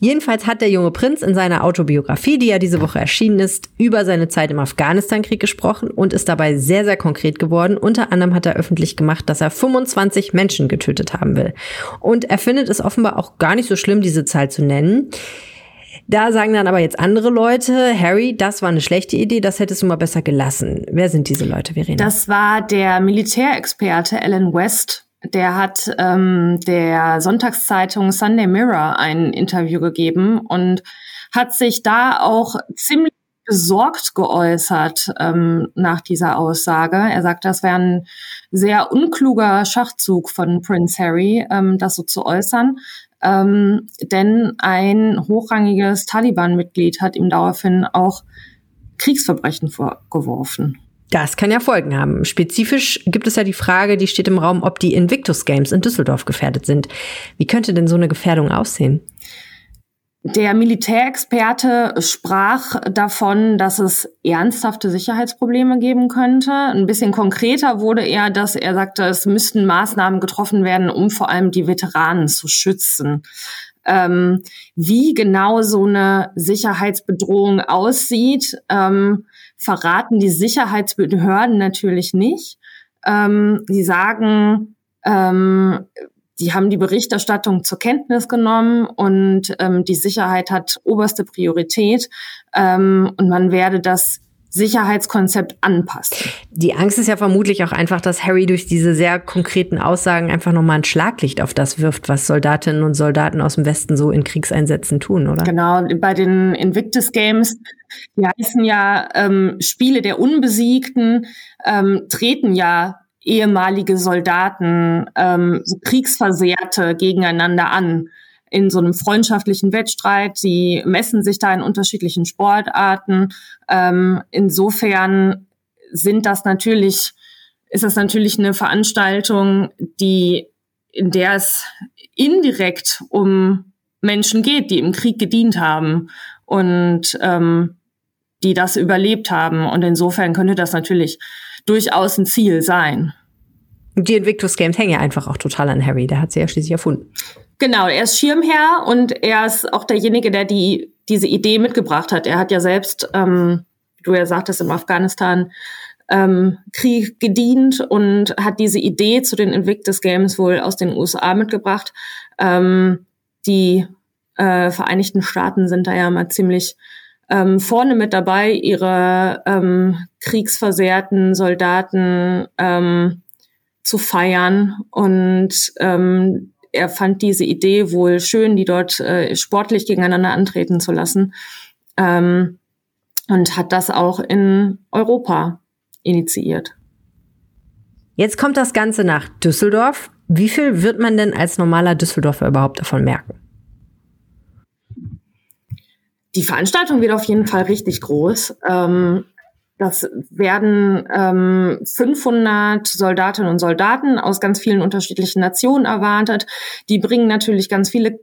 Speaker 1: Jedenfalls hat der junge Prinz in seiner Autobiografie, die ja diese Woche erschienen ist, über seine Zeit im Afghanistan-Krieg gesprochen und ist dabei sehr, sehr konkret geworden. Unter anderem hat er öffentlich gemacht, dass er 25 20 Menschen getötet haben will. Und er findet es offenbar auch gar nicht so schlimm, diese Zahl zu nennen. Da sagen dann aber jetzt andere Leute, Harry, das war eine schlechte Idee, das hättest du mal besser gelassen. Wer sind diese Leute, Verena?
Speaker 5: Das war der Militärexperte Alan West. Der hat ähm, der Sonntagszeitung Sunday Mirror ein Interview gegeben und hat sich da auch ziemlich besorgt geäußert ähm, nach dieser Aussage. Er sagt, das wäre ein sehr unkluger Schachzug von Prince Harry, ähm, das so zu äußern. Ähm, denn ein hochrangiges Taliban-Mitglied hat ihm daraufhin auch Kriegsverbrechen vorgeworfen.
Speaker 1: Das kann ja Folgen haben. Spezifisch gibt es ja die Frage, die steht im Raum, ob die Invictus Games in Düsseldorf gefährdet sind. Wie könnte denn so eine Gefährdung aussehen?
Speaker 5: Der Militärexperte sprach davon, dass es ernsthafte Sicherheitsprobleme geben könnte. Ein bisschen konkreter wurde er, dass er sagte, es müssten Maßnahmen getroffen werden, um vor allem die Veteranen zu schützen. Ähm, wie genau so eine Sicherheitsbedrohung aussieht, ähm, verraten die Sicherheitsbehörden natürlich nicht. Ähm, sie sagen, ähm, die haben die Berichterstattung zur Kenntnis genommen und ähm, die Sicherheit hat oberste Priorität ähm, und man werde das Sicherheitskonzept anpassen.
Speaker 1: Die Angst ist ja vermutlich auch einfach, dass Harry durch diese sehr konkreten Aussagen einfach nochmal ein Schlaglicht auf das wirft, was Soldatinnen und Soldaten aus dem Westen so in Kriegseinsätzen tun, oder?
Speaker 5: Genau, bei den Invictus Games, die heißen ja ähm, Spiele der Unbesiegten, ähm, treten ja ehemalige Soldaten, ähm, so Kriegsversehrte gegeneinander an in so einem freundschaftlichen Wettstreit. Sie messen sich da in unterschiedlichen Sportarten. Ähm, insofern sind das natürlich, ist das natürlich eine Veranstaltung, die, in der es indirekt um Menschen geht, die im Krieg gedient haben und ähm, die das überlebt haben. Und insofern könnte das natürlich durchaus ein Ziel sein.
Speaker 1: Die Invictus Games hängen ja einfach auch total an Harry. Der hat sie ja schließlich erfunden.
Speaker 5: Genau, er ist Schirmherr und er ist auch derjenige, der die diese Idee mitgebracht hat. Er hat ja selbst, ähm, du ja sagtest, im Afghanistan ähm, Krieg gedient und hat diese Idee zu den Invictus Games wohl aus den USA mitgebracht. Ähm, die äh, Vereinigten Staaten sind da ja mal ziemlich ähm, vorne mit dabei, ihre ähm, kriegsversehrten Soldaten ähm, zu feiern und ähm, er fand diese Idee wohl schön, die dort äh, sportlich gegeneinander antreten zu lassen. Ähm, und hat das auch in Europa initiiert.
Speaker 1: Jetzt kommt das Ganze nach Düsseldorf. Wie viel wird man denn als normaler Düsseldorfer überhaupt davon merken?
Speaker 5: Die Veranstaltung wird auf jeden Fall richtig groß. Ähm, das werden ähm, 500 Soldatinnen und Soldaten aus ganz vielen unterschiedlichen Nationen erwartet. Die bringen natürlich ganz viele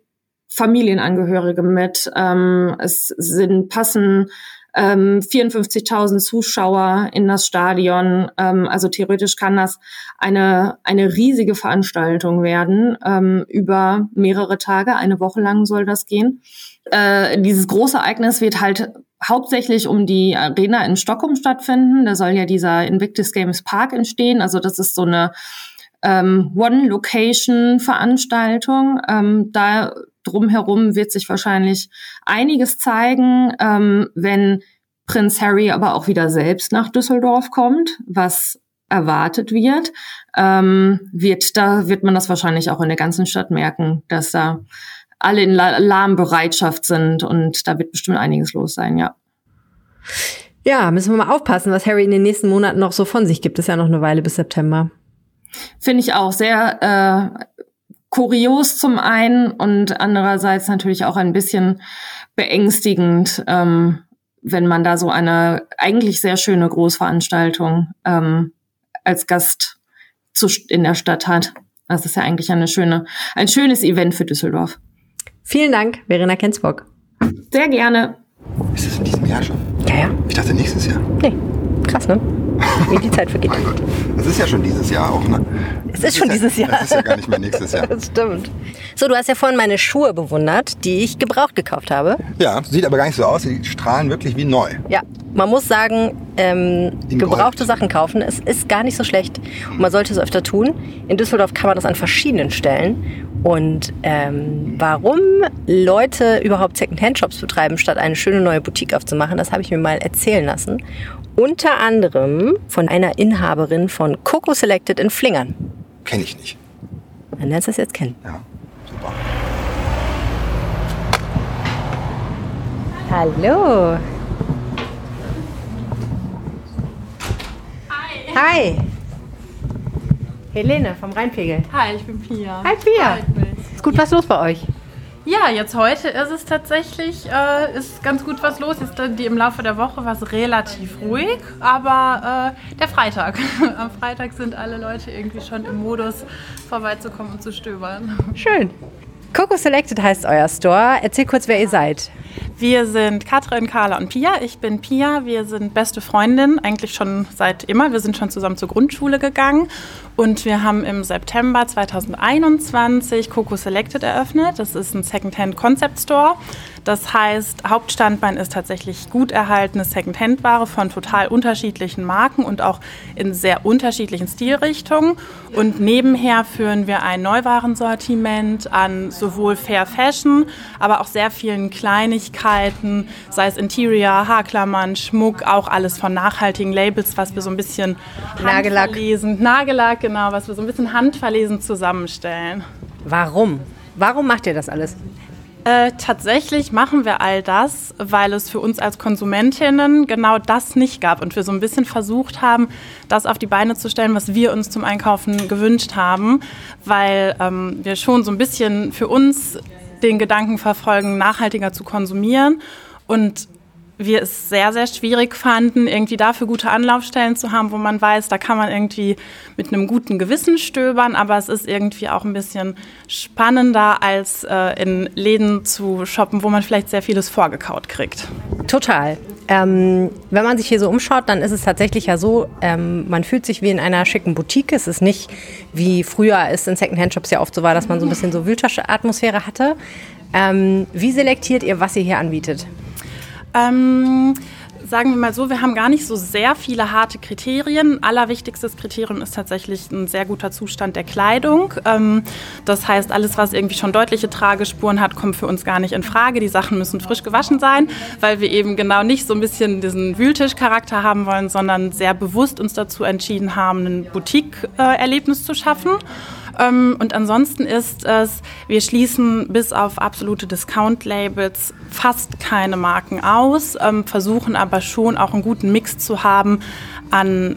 Speaker 5: Familienangehörige mit. Ähm, es sind passen ähm, 54.000 Zuschauer in das Stadion. Ähm, also theoretisch kann das eine, eine riesige Veranstaltung werden. Ähm, über mehrere Tage, eine Woche lang soll das gehen. Äh, dieses große Ereignis wird halt hauptsächlich um die Arena in Stockholm stattfinden. Da soll ja dieser Invictus Games Park entstehen. Also das ist so eine ähm, One-Location-Veranstaltung. Ähm, da drumherum wird sich wahrscheinlich einiges zeigen, ähm, wenn Prinz Harry aber auch wieder selbst nach Düsseldorf kommt, was erwartet wird, ähm, wird da wird man das wahrscheinlich auch in der ganzen Stadt merken, dass da alle in Alarmbereitschaft sind und da wird bestimmt einiges los sein, ja.
Speaker 1: Ja, müssen wir mal aufpassen, was Harry in den nächsten Monaten noch so von sich gibt. Das ist ja noch eine Weile bis September.
Speaker 5: Finde ich auch sehr äh, kurios zum einen und andererseits natürlich auch ein bisschen beängstigend, ähm, wenn man da so eine eigentlich sehr schöne Großveranstaltung ähm, als Gast zu, in der Stadt hat. Das ist ja eigentlich eine schöne, ein schönes Event für Düsseldorf.
Speaker 1: Vielen Dank, Verena Kensbock.
Speaker 5: Sehr gerne.
Speaker 2: Ist das in diesem Jahr schon?
Speaker 1: Ja, ja.
Speaker 2: Ich dachte nächstes Jahr.
Speaker 1: Nee, krass, ne? Wie die Zeit vergeht.
Speaker 2: mein Gott. Das ist ja schon dieses Jahr auch, ne?
Speaker 1: Es ist schon
Speaker 2: ja,
Speaker 1: dieses Jahr.
Speaker 2: Das ist ja gar nicht mehr nächstes Jahr.
Speaker 1: Das stimmt. So, du hast ja vorhin meine Schuhe bewundert, die ich gebraucht gekauft habe.
Speaker 2: Ja, sieht aber gar nicht so aus. Die strahlen wirklich wie neu.
Speaker 1: Ja, man muss sagen, ähm, gebrauchte
Speaker 2: Gold.
Speaker 1: Sachen kaufen, es ist gar nicht so schlecht. Und man sollte es öfter tun. In Düsseldorf kann man das an verschiedenen Stellen. Und ähm, warum Leute überhaupt Second-Hand-Shops betreiben, statt eine schöne neue Boutique aufzumachen, das habe ich mir mal erzählen lassen. Unter anderem von einer Inhaberin von Coco Selected in Flingern.
Speaker 2: Kenne ich nicht.
Speaker 1: Dann lernst du das jetzt kennen.
Speaker 2: Ja, super.
Speaker 1: Hallo. Hi. Hi. Helene vom Rheinpegel.
Speaker 6: Hi, ich bin Pia.
Speaker 1: Hi Pia. Ist gut was los bei euch?
Speaker 6: Ja, jetzt heute ist es tatsächlich äh, ist ganz gut was los. Jetzt äh, die im Laufe der Woche war es relativ ruhig, aber äh, der Freitag. Am Freitag sind alle Leute irgendwie schon im Modus, vorbeizukommen und zu stöbern.
Speaker 1: Schön. Coco Selected heißt euer Store. Erzähl kurz, wer ihr seid.
Speaker 6: Wir sind Katrin, Carla und Pia. Ich bin Pia. Wir sind beste Freundinnen, eigentlich schon seit immer. Wir sind schon zusammen zur Grundschule gegangen und wir haben im September 2021 Coco Selected eröffnet. Das ist ein Secondhand Concept Store. Das heißt, Hauptstandbein ist tatsächlich gut erhaltene Secondhand-Ware von total unterschiedlichen Marken und auch in sehr unterschiedlichen Stilrichtungen. Und nebenher führen wir ein Neuwarensortiment an sowohl Fair Fashion, aber auch sehr vielen Kleinigkeiten, sei es Interior, Haarklammern, Schmuck, auch alles von nachhaltigen Labels, was wir so ein bisschen
Speaker 1: Nagellack.
Speaker 6: handverlesen, Nagellack, genau, was wir so ein bisschen handverlesen zusammenstellen.
Speaker 1: Warum? Warum macht ihr das alles?
Speaker 6: Äh, tatsächlich machen wir all das, weil es für uns als Konsumentinnen genau das nicht gab und wir so ein bisschen versucht haben, das auf die Beine zu stellen, was wir uns zum Einkaufen gewünscht haben, weil ähm, wir schon so ein bisschen für uns den Gedanken verfolgen, nachhaltiger zu konsumieren. Und wir es sehr, sehr schwierig fanden, irgendwie dafür gute Anlaufstellen zu haben, wo man weiß, da kann man irgendwie mit einem guten Gewissen stöbern, aber es ist irgendwie auch ein bisschen spannender, als äh, in Läden zu shoppen, wo man vielleicht sehr vieles vorgekaut kriegt.
Speaker 1: Total. Ähm, wenn man sich hier so umschaut, dann ist es tatsächlich ja so, ähm, man fühlt sich wie in einer schicken Boutique. Es ist nicht wie früher es in Secondhand-Shops ja oft so war, dass man so ein bisschen so Wühltasche-Atmosphäre hatte. Ähm, wie selektiert ihr, was ihr hier anbietet?
Speaker 6: Ähm, sagen wir mal so, wir haben gar nicht so sehr viele harte Kriterien. Allerwichtigstes Kriterium ist tatsächlich ein sehr guter Zustand der Kleidung. Ähm, das heißt, alles, was irgendwie schon deutliche Tragespuren hat, kommt für uns gar nicht in Frage. Die Sachen müssen frisch gewaschen sein, weil wir eben genau nicht so ein bisschen diesen Wühltischcharakter haben wollen, sondern sehr bewusst uns dazu entschieden haben, ein Boutique-Erlebnis zu schaffen. Ähm, und ansonsten ist es, wir schließen bis auf absolute Discount-Labels fast keine Marken aus, ähm, versuchen aber schon auch einen guten Mix zu haben an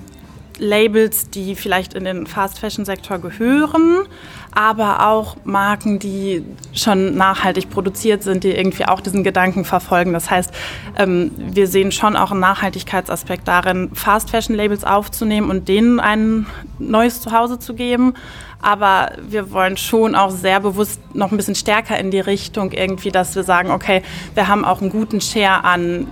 Speaker 6: Labels, die vielleicht in den Fast-Fashion-Sektor gehören, aber auch Marken, die schon nachhaltig produziert sind, die irgendwie auch diesen Gedanken verfolgen. Das heißt, ähm, wir sehen schon auch einen Nachhaltigkeitsaspekt darin, Fast-Fashion-Labels aufzunehmen und denen ein neues Zuhause zu geben. Aber wir wollen schon auch sehr bewusst noch ein bisschen stärker in die Richtung irgendwie, dass wir sagen, okay, wir haben auch einen guten Share an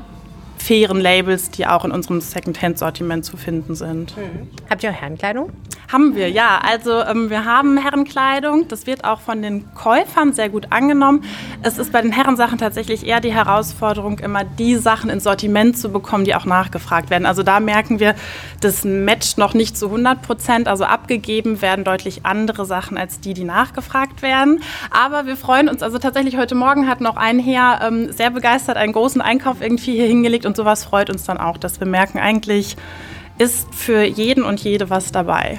Speaker 6: fairen Labels, die auch in unserem Second-Hand-Sortiment zu finden sind.
Speaker 1: Mhm. Habt ihr auch Herrenkleidung?
Speaker 6: Haben wir, ja. Also ähm, wir haben Herrenkleidung. Das wird auch von den Käufern sehr gut angenommen. Es ist bei den Herrensachen tatsächlich eher die Herausforderung, immer die Sachen ins Sortiment zu bekommen, die auch nachgefragt werden. Also da merken wir, das matcht noch nicht zu 100 Prozent. Also abgegeben werden deutlich andere Sachen als die, die nachgefragt werden. Aber wir freuen uns. Also tatsächlich heute Morgen hat noch ein Herr ähm, sehr begeistert einen großen Einkauf irgendwie hier hingelegt und sowas freut uns dann auch, dass wir merken, eigentlich ist für jeden und jede was dabei.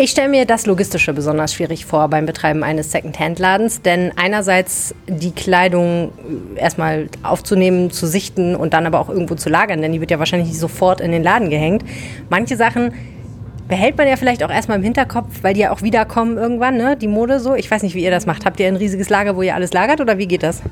Speaker 1: Ich stelle mir das Logistische besonders schwierig vor beim Betreiben eines Second-Hand-Ladens, denn einerseits die Kleidung erstmal aufzunehmen, zu sichten und dann aber auch irgendwo zu lagern, denn die wird ja wahrscheinlich nicht sofort in den Laden gehängt. Manche Sachen behält man ja vielleicht auch erstmal im Hinterkopf, weil die ja auch wiederkommen irgendwann, ne? die Mode so. Ich weiß nicht, wie ihr das macht. Habt ihr ein riesiges Lager, wo ihr alles lagert oder wie geht das?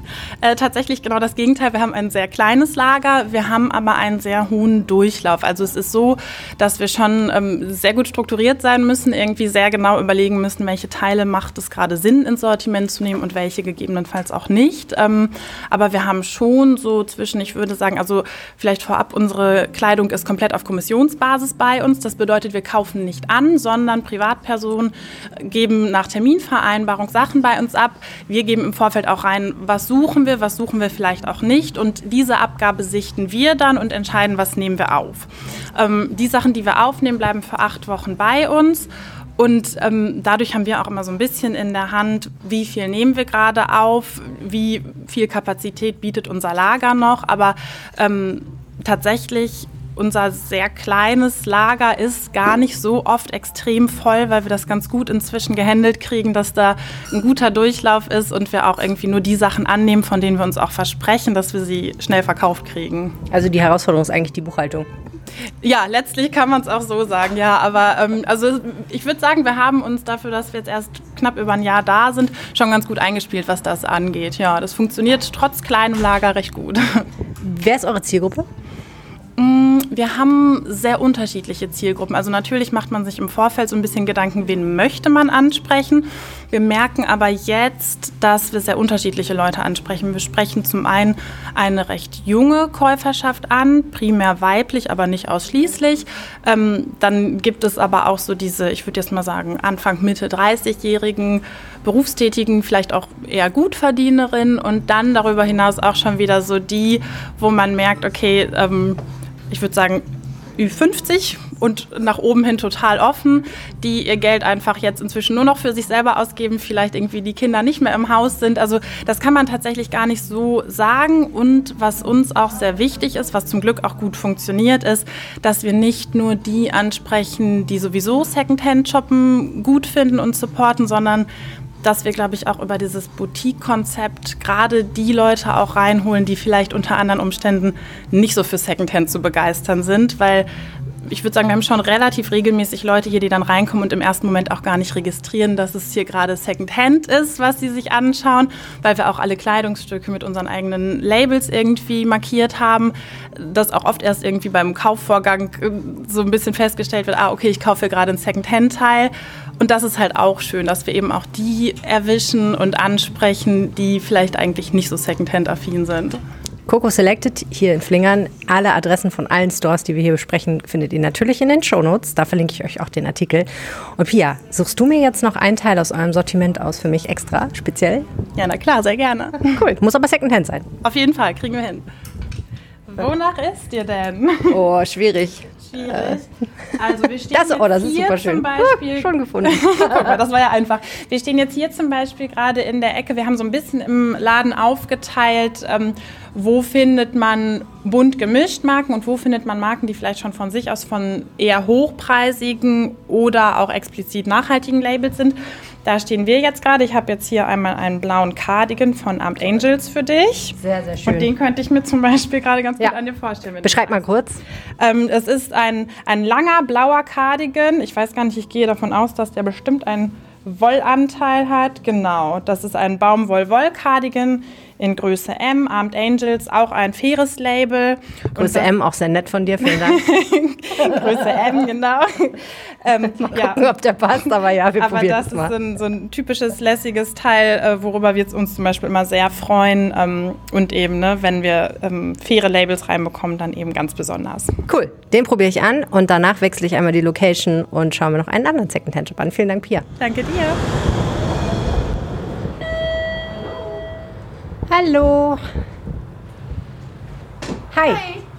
Speaker 6: Äh, tatsächlich genau das Gegenteil. Wir haben ein sehr kleines Lager, wir haben aber einen sehr hohen Durchlauf. Also es ist so, dass wir schon ähm, sehr gut strukturiert sein müssen, irgendwie sehr genau überlegen müssen, welche Teile macht es gerade Sinn ins Sortiment zu nehmen und welche gegebenenfalls auch nicht. Ähm, aber wir haben schon so zwischen, ich würde sagen, also vielleicht vorab, unsere Kleidung ist komplett auf Kommissionsbasis bei uns. Das bedeutet, wir kaufen kaufen nicht an, sondern Privatpersonen geben nach Terminvereinbarung Sachen bei uns ab. Wir geben im Vorfeld auch rein, was suchen wir, was suchen wir vielleicht auch nicht. Und diese Abgabe sichten wir dann und entscheiden, was nehmen wir auf. Ähm, die Sachen, die wir aufnehmen, bleiben für acht Wochen bei uns. Und ähm, dadurch haben wir auch immer so ein bisschen in der Hand, wie viel nehmen wir gerade auf, wie viel Kapazität bietet unser Lager noch. Aber ähm, tatsächlich unser sehr kleines Lager ist gar nicht so oft extrem voll, weil wir das ganz gut inzwischen gehandelt kriegen, dass da ein guter Durchlauf ist und wir auch irgendwie nur die Sachen annehmen, von denen wir uns auch versprechen, dass wir sie schnell verkauft kriegen.
Speaker 1: Also die Herausforderung ist eigentlich die Buchhaltung.
Speaker 6: Ja, letztlich kann man es auch so sagen, ja. Aber ähm, also ich würde sagen, wir haben uns dafür, dass wir jetzt erst knapp über ein Jahr da sind, schon ganz gut eingespielt, was das angeht. Ja, das funktioniert trotz kleinem Lager recht gut.
Speaker 1: Wer ist eure Zielgruppe?
Speaker 6: Mm, wir haben sehr unterschiedliche Zielgruppen. Also natürlich macht man sich im Vorfeld so ein bisschen Gedanken, wen möchte man ansprechen. Wir merken aber jetzt, dass wir sehr unterschiedliche Leute ansprechen. Wir sprechen zum einen eine recht junge Käuferschaft an, primär weiblich, aber nicht ausschließlich. Ähm, dann gibt es aber auch so diese, ich würde jetzt mal sagen, Anfang, Mitte 30-jährigen Berufstätigen, vielleicht auch eher Gutverdienerinnen und dann darüber hinaus auch schon wieder so die, wo man merkt, okay, ähm, ich würde sagen, Ü50 und nach oben hin total offen, die ihr Geld einfach jetzt inzwischen nur noch für sich selber ausgeben, vielleicht irgendwie die Kinder nicht mehr im Haus sind. Also das kann man tatsächlich gar nicht so sagen. Und was uns auch sehr wichtig ist, was zum Glück auch gut funktioniert, ist, dass wir nicht nur die ansprechen, die sowieso Secondhand-Shoppen gut finden und supporten, sondern dass wir, glaube ich, auch über dieses Boutique-Konzept gerade die Leute auch reinholen, die vielleicht unter anderen Umständen nicht so für Secondhand zu begeistern sind, weil ich würde sagen, wir haben schon relativ regelmäßig Leute hier, die dann reinkommen und im ersten Moment auch gar nicht registrieren, dass es hier gerade Secondhand ist, was sie sich anschauen, weil wir auch alle Kleidungsstücke mit unseren eigenen Labels irgendwie markiert haben, dass auch oft erst irgendwie beim Kaufvorgang äh, so ein bisschen festgestellt wird, ah, okay, ich kaufe gerade ein Secondhand-Teil und das ist halt auch schön, dass wir eben auch die erwischen und ansprechen, die vielleicht eigentlich nicht so Secondhand-affin sind.
Speaker 1: Coco Selected hier in Flingern. Alle Adressen von allen Stores, die wir hier besprechen, findet ihr natürlich in den Shownotes. Da verlinke ich euch auch den Artikel. Und Pia, suchst du mir jetzt noch einen Teil aus eurem Sortiment aus für mich extra, speziell?
Speaker 6: Ja, na klar, sehr gerne.
Speaker 1: Cool. Muss aber Secondhand sein.
Speaker 6: Auf jeden Fall, kriegen wir hin. Wonach ist dir denn?
Speaker 1: Oh, schwierig
Speaker 6: schwierig. Also wir stehen
Speaker 1: das, oh, das ist
Speaker 6: hier
Speaker 1: super schön.
Speaker 6: zum Beispiel.
Speaker 1: schon gefunden.
Speaker 6: Mal, das war ja einfach. Wir stehen jetzt hier zum Beispiel gerade in der Ecke. Wir haben so ein bisschen im Laden aufgeteilt, ähm, wo findet man bunt gemischt Marken und wo findet man Marken, die vielleicht schon von sich aus von eher hochpreisigen oder auch explizit nachhaltigen Labels sind. Da stehen wir jetzt gerade. Ich habe jetzt hier einmal einen blauen Cardigan von Armed Angels für dich.
Speaker 1: Sehr, sehr schön.
Speaker 6: Und den könnte ich mir zum Beispiel gerade ganz ja. gut an dir vorstellen.
Speaker 1: Beschreib mal kurz.
Speaker 6: Ähm, es ist ein, ein langer blauer Cardigan. Ich weiß gar nicht, ich gehe davon aus, dass der bestimmt einen Wollanteil hat. Genau, das ist ein Baumwoll-Woll-Cardigan in Größe M, Armed Angels, auch ein faires Label.
Speaker 1: Größe M, auch sehr nett von dir, vielen Dank.
Speaker 6: Größe M, genau.
Speaker 1: Ähm, Mal gucken, ja. ob der passt, aber ja, wir
Speaker 6: aber
Speaker 1: probieren
Speaker 6: das mal. ist so ein, so ein, typisches lässiges Teil, äh, worüber wir uns zum Beispiel immer sehr freuen ähm, und eben, ne, wenn wir ähm, faire Labels reinbekommen, dann eben ganz besonders.
Speaker 1: Cool, den probiere ich an und danach wechsle ich einmal die Location und schaue mir noch einen anderen Secondhand-Shop an. Vielen Dank, Pia.
Speaker 6: Danke dir.
Speaker 1: Hallo. Hi.
Speaker 7: Hi.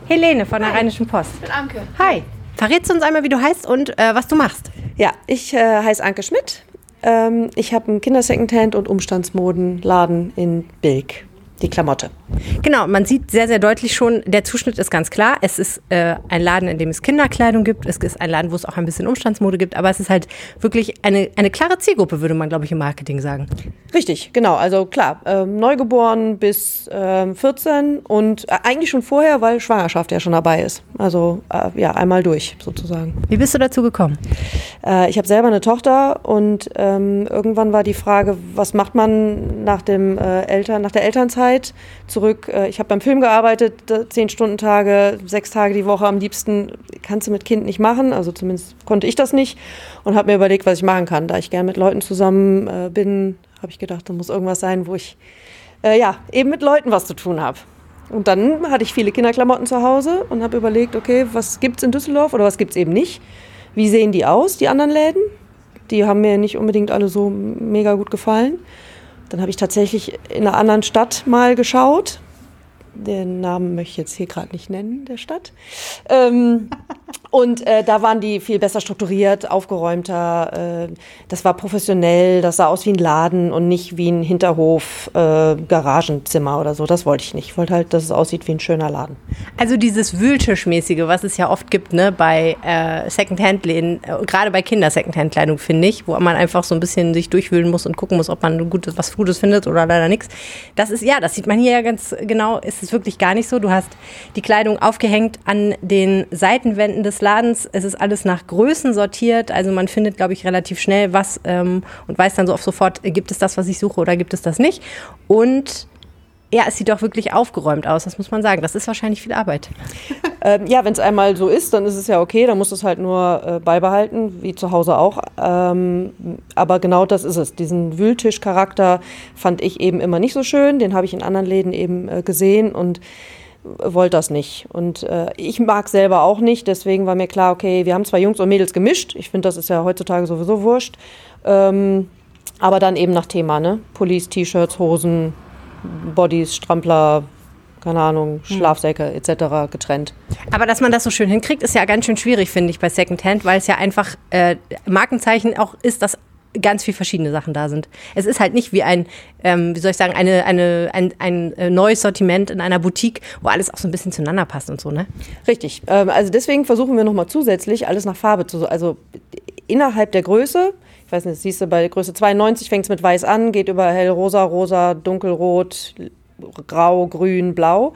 Speaker 1: Helene von der Hi. Rheinischen Post.
Speaker 7: Ich bin Anke.
Speaker 1: Hi. Verrätst du uns einmal, wie du heißt und äh, was du machst?
Speaker 8: Ja, ich äh, heiße Anke Schmidt. Ähm, ich habe einen Kindersecondhand und Umstandsmodenladen in Bilk die Klamotte.
Speaker 1: Genau, man sieht sehr, sehr deutlich schon, der Zuschnitt ist ganz klar. Es ist äh, ein Laden, in dem es Kinderkleidung gibt. Es ist ein Laden, wo es auch ein bisschen Umstandsmode gibt. Aber es ist halt wirklich eine, eine klare Zielgruppe, würde man, glaube ich, im Marketing sagen.
Speaker 8: Richtig, genau. Also klar, äh, neugeboren bis äh, 14 und äh, eigentlich schon vorher, weil Schwangerschaft ja schon dabei ist. Also äh, ja, einmal durch sozusagen.
Speaker 1: Wie bist du dazu gekommen?
Speaker 8: Äh, ich habe selber eine Tochter und ähm, irgendwann war die Frage, was macht man nach, dem, Eltern, nach der Elternzeit? Zeit zurück. Äh, ich habe beim Film gearbeitet, zehn Stunden Tage, sechs Tage die Woche am liebsten. Kannst du mit Kind nicht machen, also zumindest konnte ich das nicht. Und habe mir überlegt, was ich machen kann. Da ich gern mit Leuten zusammen äh, bin, habe ich gedacht, da muss irgendwas sein, wo ich äh, ja eben mit Leuten was zu tun habe. Und dann hatte ich viele Kinderklamotten zu Hause und habe überlegt, okay, was gibt es in Düsseldorf oder was gibt es eben nicht? Wie sehen die aus, die anderen Läden? Die haben mir nicht unbedingt alle so mega gut gefallen. Dann habe ich tatsächlich in einer anderen Stadt mal geschaut. Den Namen möchte ich jetzt hier gerade nicht nennen, der Stadt. Ähm, und äh, da waren die viel besser strukturiert, aufgeräumter. Äh, das war professionell, das sah aus wie ein Laden und nicht wie ein Hinterhof, äh, Garagenzimmer oder so. Das wollte ich nicht. Ich wollte halt, dass es aussieht wie ein schöner Laden.
Speaker 1: Also dieses Wühltischmäßige, was es ja oft gibt, ne, bei äh, Secondhand-Läden, äh, gerade bei Kinder-Secondhand-Kleidung, finde ich, wo man einfach so ein bisschen sich durchwühlen muss und gucken muss, ob man gutes, was Gutes findet oder leider nichts. Das ist, ja, das sieht man hier ja ganz genau, ist es wirklich gar nicht so. Du hast die Kleidung aufgehängt an den Seitenwänden des Ladens. Es ist alles nach Größen sortiert. Also man findet, glaube ich, relativ schnell was ähm, und weiß dann so auf sofort, äh, gibt es das, was ich suche oder gibt es das nicht. Und ja, es sieht doch wirklich aufgeräumt aus, das muss man sagen. Das ist wahrscheinlich viel Arbeit.
Speaker 8: Ähm, ja, wenn es einmal so ist, dann ist es ja okay, dann musst du es halt nur äh, beibehalten, wie zu Hause auch. Ähm, aber genau das ist es. Diesen Wühltisch-Charakter fand ich eben immer nicht so schön. Den habe ich in anderen Läden eben äh, gesehen und wollte das nicht. Und äh, ich mag selber auch nicht, deswegen war mir klar, okay, wir haben zwar Jungs und Mädels gemischt, ich finde, das ist ja heutzutage sowieso wurscht, ähm, aber dann eben nach Thema, ne? Police-T-Shirts, Hosen, Bodies, Strampler, keine Ahnung, Schlafsäcke etc. getrennt.
Speaker 1: Aber dass man das so schön hinkriegt, ist ja ganz schön schwierig, finde ich, bei Secondhand, weil es ja einfach äh, Markenzeichen auch ist, dass ganz viel verschiedene Sachen da sind. Es ist halt nicht wie ein, ähm, wie soll ich sagen, eine, eine, ein, ein äh, neues Sortiment in einer Boutique, wo alles auch so ein bisschen zueinander passt und so, ne?
Speaker 8: Richtig. Ähm, also deswegen versuchen wir nochmal zusätzlich alles nach Farbe zu, also innerhalb der Größe. Ich weiß nicht, siehst du bei Größe 92 fängt es mit weiß an, geht über hellrosa, rosa, dunkelrot, grau, grün, blau.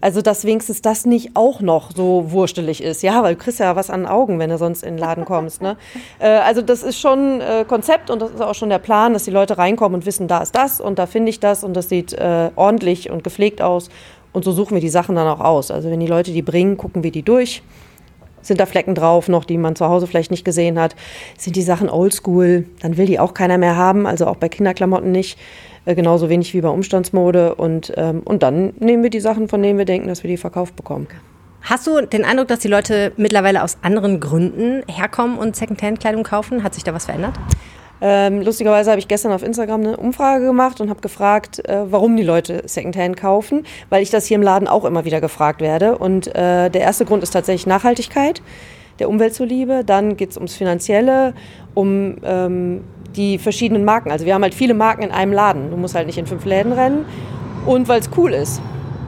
Speaker 8: Also, dass wenigstens das nicht auch noch so wurstelig ist. Ja, weil du kriegst ja was an den Augen, wenn du sonst in den Laden kommst. Ne? Äh, also, das ist schon äh, Konzept und das ist auch schon der Plan, dass die Leute reinkommen und wissen, da ist das und da finde ich das und das sieht äh, ordentlich und gepflegt aus. Und so suchen wir die Sachen dann auch aus. Also, wenn die Leute die bringen, gucken wir die durch. Sind da Flecken drauf noch, die man zu Hause vielleicht nicht gesehen hat? Sind die Sachen oldschool? Dann will die auch keiner mehr haben, also auch bei Kinderklamotten nicht. Äh, genauso wenig wie bei Umstandsmode. Und, ähm, und dann nehmen wir die Sachen, von denen wir denken, dass wir die verkauft bekommen.
Speaker 1: Hast du den Eindruck, dass die Leute mittlerweile aus anderen Gründen herkommen und Secondhand-Kleidung kaufen? Hat sich da was verändert?
Speaker 8: Ähm, lustigerweise habe ich gestern auf Instagram eine Umfrage gemacht und habe gefragt, äh, warum die Leute Secondhand kaufen, weil ich das hier im Laden auch immer wieder gefragt werde. Und äh, der erste Grund ist tatsächlich Nachhaltigkeit, der Umwelt zuliebe. Dann geht es ums Finanzielle, um ähm, die verschiedenen Marken. Also wir haben halt viele Marken in einem Laden. Du musst halt nicht in fünf Läden rennen. Und weil es cool ist.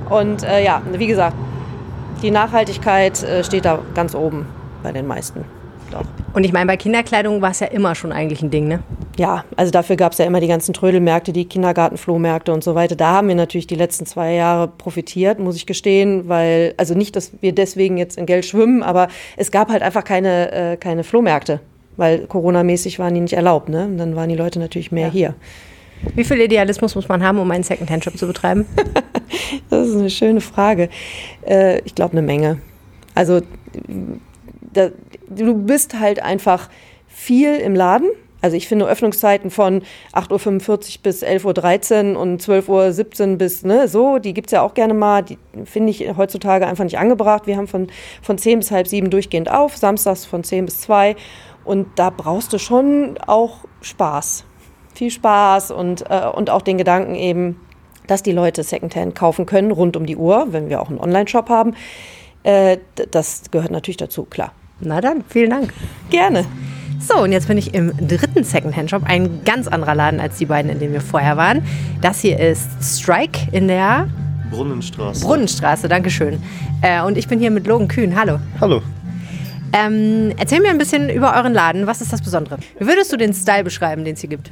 Speaker 8: Und äh, ja, wie gesagt, die Nachhaltigkeit äh, steht da ganz oben bei den meisten. Doch.
Speaker 1: Und ich meine, bei Kinderkleidung war es ja immer schon eigentlich ein Ding, ne?
Speaker 8: Ja, also dafür gab es ja immer die ganzen Trödelmärkte, die Kindergartenflohmärkte und so weiter. Da haben wir natürlich die letzten zwei Jahre profitiert, muss ich gestehen, weil, also nicht, dass wir deswegen jetzt in Geld schwimmen, aber es gab halt einfach keine, äh, keine Flohmärkte, weil Corona-mäßig waren die nicht erlaubt, ne? Und dann waren die Leute natürlich mehr
Speaker 1: Ja.
Speaker 8: hier.
Speaker 1: Wie viel Idealismus muss man haben, um einen Secondhand-Shop zu betreiben?
Speaker 8: Das ist eine schöne Frage. Äh, ich glaube, eine Menge. Also, da, du bist halt einfach viel im Laden. Also ich finde Öffnungszeiten von 8.45 Uhr bis 11.13 Uhr und 12.17 Uhr bis, ne, so, die gibt es ja auch gerne mal. Die finde ich heutzutage einfach nicht angebracht. Wir haben von, von 10 bis halb sieben durchgehend auf, samstags von 10 bis 2. Und da brauchst du schon auch Spaß. Viel Spaß und, äh, und auch den Gedanken eben, dass die Leute Secondhand kaufen können rund um die Uhr, wenn wir auch einen Online-Shop haben. Äh, das gehört natürlich dazu, klar.
Speaker 1: Na dann, vielen Dank.
Speaker 8: Gerne.
Speaker 1: So, und jetzt bin ich im dritten Secondhand-Shop, ein ganz anderer Laden als die beiden, in denen wir vorher waren. Das hier ist Strike in der
Speaker 7: Brunnenstraße.
Speaker 1: Brunnenstraße, Dankeschön. Äh, und ich bin hier mit Logan Kühn. Hallo.
Speaker 7: Hallo.
Speaker 1: Ähm, erzähl mir ein bisschen über euren Laden. Was ist das Besondere? Wie würdest du den Style beschreiben, den es hier gibt?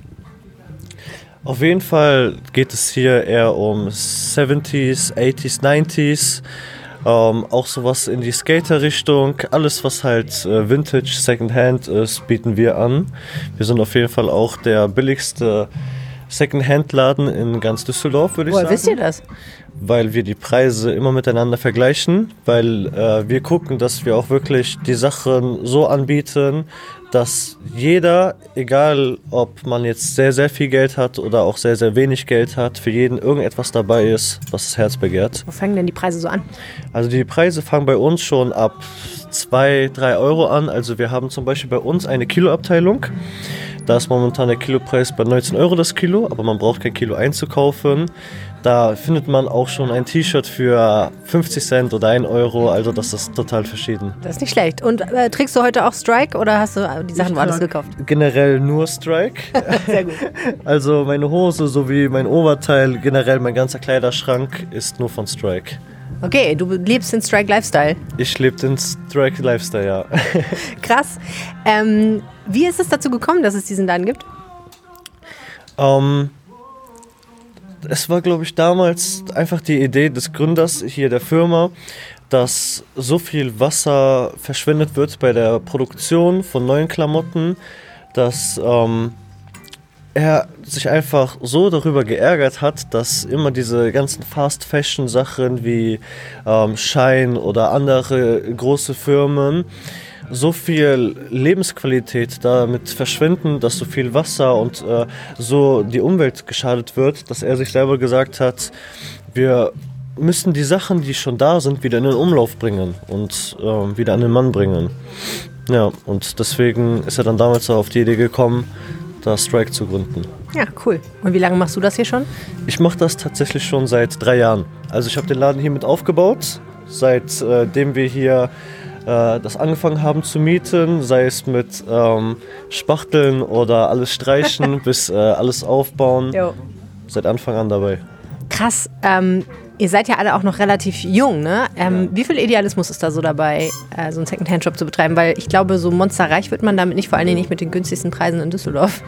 Speaker 7: Auf jeden Fall geht es hier eher um 70s, 80s, 90s. Ähm, auch sowas in die Skater-Richtung. Alles, was halt äh, Vintage, Secondhand ist, bieten wir an. Wir sind auf jeden Fall auch der billigste Secondhand-Laden in ganz Düsseldorf, würde ich
Speaker 1: Woher
Speaker 7: sagen.
Speaker 1: wisst ihr das?
Speaker 7: weil wir die Preise immer miteinander vergleichen, weil äh, wir gucken, dass wir auch wirklich die Sachen so anbieten, dass jeder, egal ob man jetzt sehr, sehr viel Geld hat oder auch sehr, sehr wenig Geld hat, für jeden irgendetwas dabei ist, was das Herz begehrt.
Speaker 1: Wo fangen denn die Preise so an?
Speaker 7: Also die Preise fangen bei uns schon ab 2, 3 Euro an. Also wir haben zum Beispiel bei uns eine Kiloabteilung. Da ist momentan der Kilopreis bei 19 Euro das Kilo, aber man braucht kein Kilo einzukaufen. Da findet man auch schon ein T-Shirt für 50 Cent oder 1 Euro, also das ist total verschieden.
Speaker 1: Das ist nicht schlecht. Und äh, trägst du heute auch Strike oder hast du die Sachen woanders gekauft?
Speaker 7: Generell nur Strike.
Speaker 1: Sehr gut.
Speaker 7: Also meine Hose sowie mein Oberteil, generell mein ganzer Kleiderschrank ist nur von Strike.
Speaker 1: Okay, du lebst den Strike Lifestyle.
Speaker 7: Ich lebe den Strike Lifestyle, ja.
Speaker 1: Krass. Ähm, wie ist es dazu gekommen, dass es diesen Laden gibt?
Speaker 7: Ähm, es war, glaube ich, damals einfach die Idee des Gründers hier der Firma, dass so viel Wasser verschwendet wird bei der Produktion von neuen Klamotten, dass ähm, er sich einfach so darüber geärgert hat, dass immer diese ganzen Fast Fashion Sachen wie ähm, Shine oder andere große Firmen so viel Lebensqualität damit verschwinden, dass so viel Wasser und äh, so die Umwelt geschadet wird, dass er sich selber gesagt hat, wir müssen die Sachen, die schon da sind, wieder in den Umlauf bringen und äh, wieder an den Mann bringen. Ja, und deswegen ist er dann damals auf die Idee gekommen, da Strike zu gründen.
Speaker 1: Ja, cool. Und wie lange machst du das hier schon?
Speaker 7: Ich mache das tatsächlich schon seit drei Jahren. Also ich habe den Laden hier mit aufgebaut, seitdem äh, wir hier äh, das angefangen haben zu mieten, sei es mit ähm, Spachteln oder alles streichen bis äh, alles aufbauen. Jo. Seit Anfang an dabei.
Speaker 1: Krass. Ähm, Ihr seid ja alle auch noch relativ jung, ne? Ähm, ja. Wie viel Idealismus ist da so dabei, äh, so einen Secondhand-Shop zu betreiben? Weil ich glaube, so monsterreich wird man damit nicht, vor allen Dingen nicht mit den günstigsten Preisen in Düsseldorf.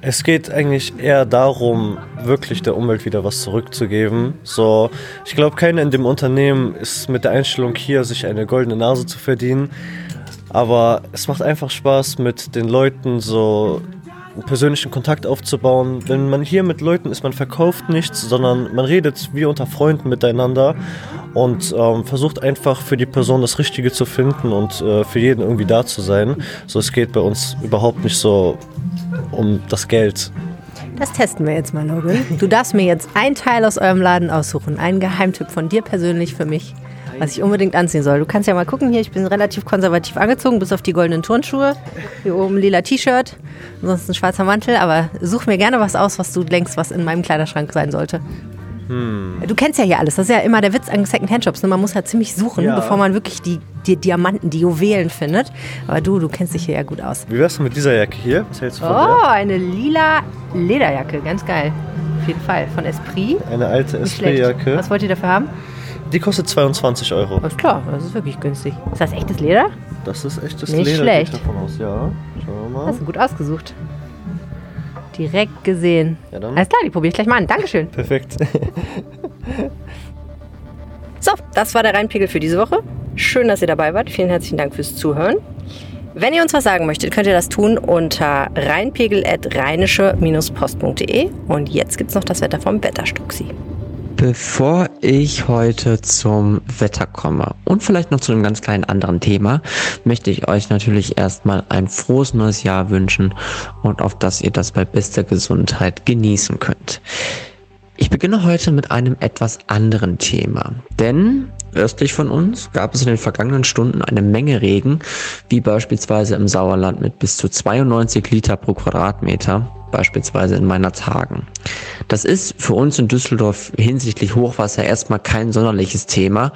Speaker 7: Es geht eigentlich eher darum, wirklich der Umwelt wieder was zurückzugeben. So, ich glaube, keiner in dem Unternehmen ist mit der Einstellung hier, sich eine goldene Nase zu verdienen. Aber es macht einfach Spaß, mit den Leuten so persönlichen Kontakt aufzubauen. Wenn man hier mit Leuten ist, man verkauft nichts, sondern man redet wie unter Freunden miteinander und ähm, versucht einfach für die Person das Richtige zu finden und äh, für jeden irgendwie da zu sein. So, es geht bei uns überhaupt nicht so um das Geld.
Speaker 1: Das testen wir jetzt mal, Logan. Du darfst mir jetzt einen Teil aus eurem Laden aussuchen. Einen Geheimtipp von dir persönlich für mich was ich unbedingt anziehen soll. Du kannst ja mal gucken hier, ich bin relativ konservativ angezogen, bis auf die goldenen Turnschuhe. Hier oben lila T-Shirt, ansonsten schwarzer Mantel, aber such mir gerne was aus, was du denkst, was in meinem Kleiderschrank sein sollte. Hm. Du kennst ja hier alles. Das ist ja immer der Witz an Second-Hand-Shops. Ne? Man muss halt ziemlich suchen, ja. bevor man wirklich die, die, Diamanten, die Juwelen findet. Aber du, du kennst dich hier ja gut aus.
Speaker 7: Wie wär's mit dieser Jacke hier?
Speaker 1: Was hältst du von Oh, der? eine lila Lederjacke. Ganz geil. Auf jeden Fall. Von Esprit.
Speaker 7: Eine alte Esprit-Jacke.
Speaker 1: Was wollt ihr dafür haben?
Speaker 7: Die kostet 22 Euro.
Speaker 1: Alles klar, das ist wirklich günstig. Ist das echtes Leder?
Speaker 7: Das ist echtes
Speaker 1: Nicht
Speaker 7: Leder.
Speaker 1: schlecht.
Speaker 7: Davon aus. Ja, schauen wir mal.
Speaker 1: Hast du gut ausgesucht. Direkt gesehen. Ja, dann. Alles klar, die probiere ich gleich mal an. Dankeschön.
Speaker 7: Perfekt.
Speaker 1: so, das war der Reinpegel für diese Woche. Schön, dass ihr dabei wart. Vielen herzlichen Dank fürs Zuhören. Wenn ihr uns was sagen möchtet, könnt ihr das tun unter reinpegel.rheinische-post.de. Und jetzt gibt es noch das Wetter vom Wetterstuxi.
Speaker 9: Bevor ich heute zum Wetter komme und vielleicht noch zu einem ganz kleinen anderen Thema, möchte ich euch natürlich erstmal ein frohes neues Jahr wünschen und auf dass ihr das bei bester Gesundheit genießen könnt. Ich beginne heute mit einem etwas anderen Thema, denn östlich von uns gab es in den vergangenen Stunden eine Menge Regen, wie beispielsweise im Sauerland mit bis zu 92 Liter pro Quadratmeter beispielsweise in meiner Tagen. Das ist für uns in Düsseldorf hinsichtlich Hochwasser erstmal kein sonderliches Thema,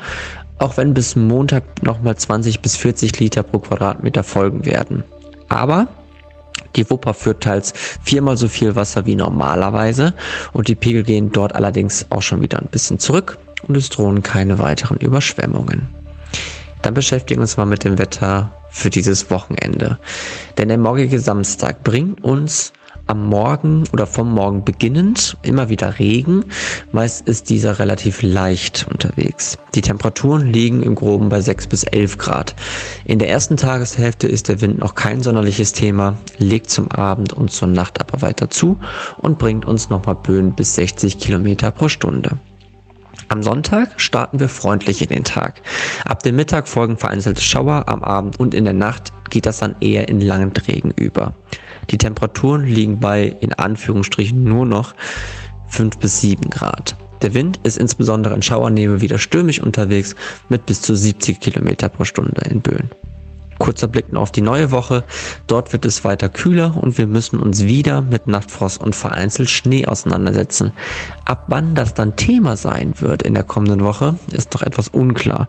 Speaker 9: auch wenn bis Montag nochmal 20 bis 40 Liter pro Quadratmeter folgen werden. Aber die Wupper führt teils viermal so viel Wasser wie normalerweise und die Pegel gehen dort allerdings auch schon wieder ein bisschen zurück und es drohen keine weiteren Überschwemmungen. Dann beschäftigen wir uns mal mit dem Wetter für dieses Wochenende. Denn der morgige Samstag bringt uns am Morgen oder vom Morgen beginnend immer wieder Regen. Meist ist dieser relativ leicht unterwegs. Die Temperaturen liegen im Groben bei 6 bis 11 Grad. In der ersten Tageshälfte ist der Wind noch kein sonderliches Thema, legt zum Abend und zur Nacht aber weiter zu und bringt uns nochmal Böen bis 60 Kilometer pro Stunde. Am Sonntag starten wir freundlich in den Tag. Ab dem Mittag folgen vereinzelte Schauer, am Abend und in der Nacht geht das dann eher in Landregen über. Die Temperaturen liegen bei in Anführungsstrichen nur noch 5 bis 7 Grad. Der Wind ist insbesondere in Schauernähe wieder stürmisch unterwegs mit bis zu 70 Kilometer pro Stunde in Böen. Kurzer Blick auf die neue Woche. Dort wird es weiter kühler und wir müssen uns wieder mit Nachtfrost und vereinzelt Schnee auseinandersetzen. Ab wann das dann Thema sein wird in der kommenden Woche, ist noch etwas unklar.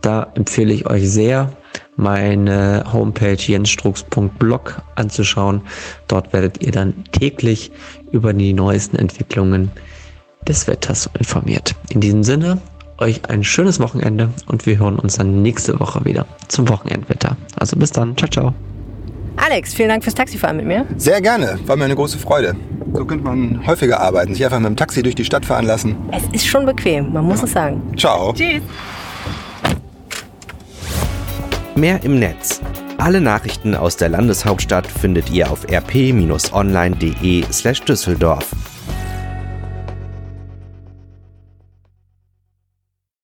Speaker 9: Da empfehle ich euch sehr, meine Homepage jensstrux.blog anzuschauen. Dort werdet ihr dann täglich über die neuesten Entwicklungen des Wetters informiert. In diesem Sinne, euch ein schönes Wochenende und wir hören uns dann nächste Woche wieder zum Wochenendwetter. Also bis dann, ciao, ciao.
Speaker 1: Alex, vielen Dank fürs Taxifahren mit mir.
Speaker 2: Sehr gerne, war mir eine große Freude. So könnte man häufiger arbeiten, sich einfach mit dem Taxi durch die Stadt fahren lassen.
Speaker 1: Es ist schon bequem, man muss ja. es sagen.
Speaker 2: Ciao.
Speaker 1: Tschüss.
Speaker 3: Mehr im Netz Alle Nachrichten aus der Landeshauptstadt findet ihr auf rp-online.de/düsseldorf.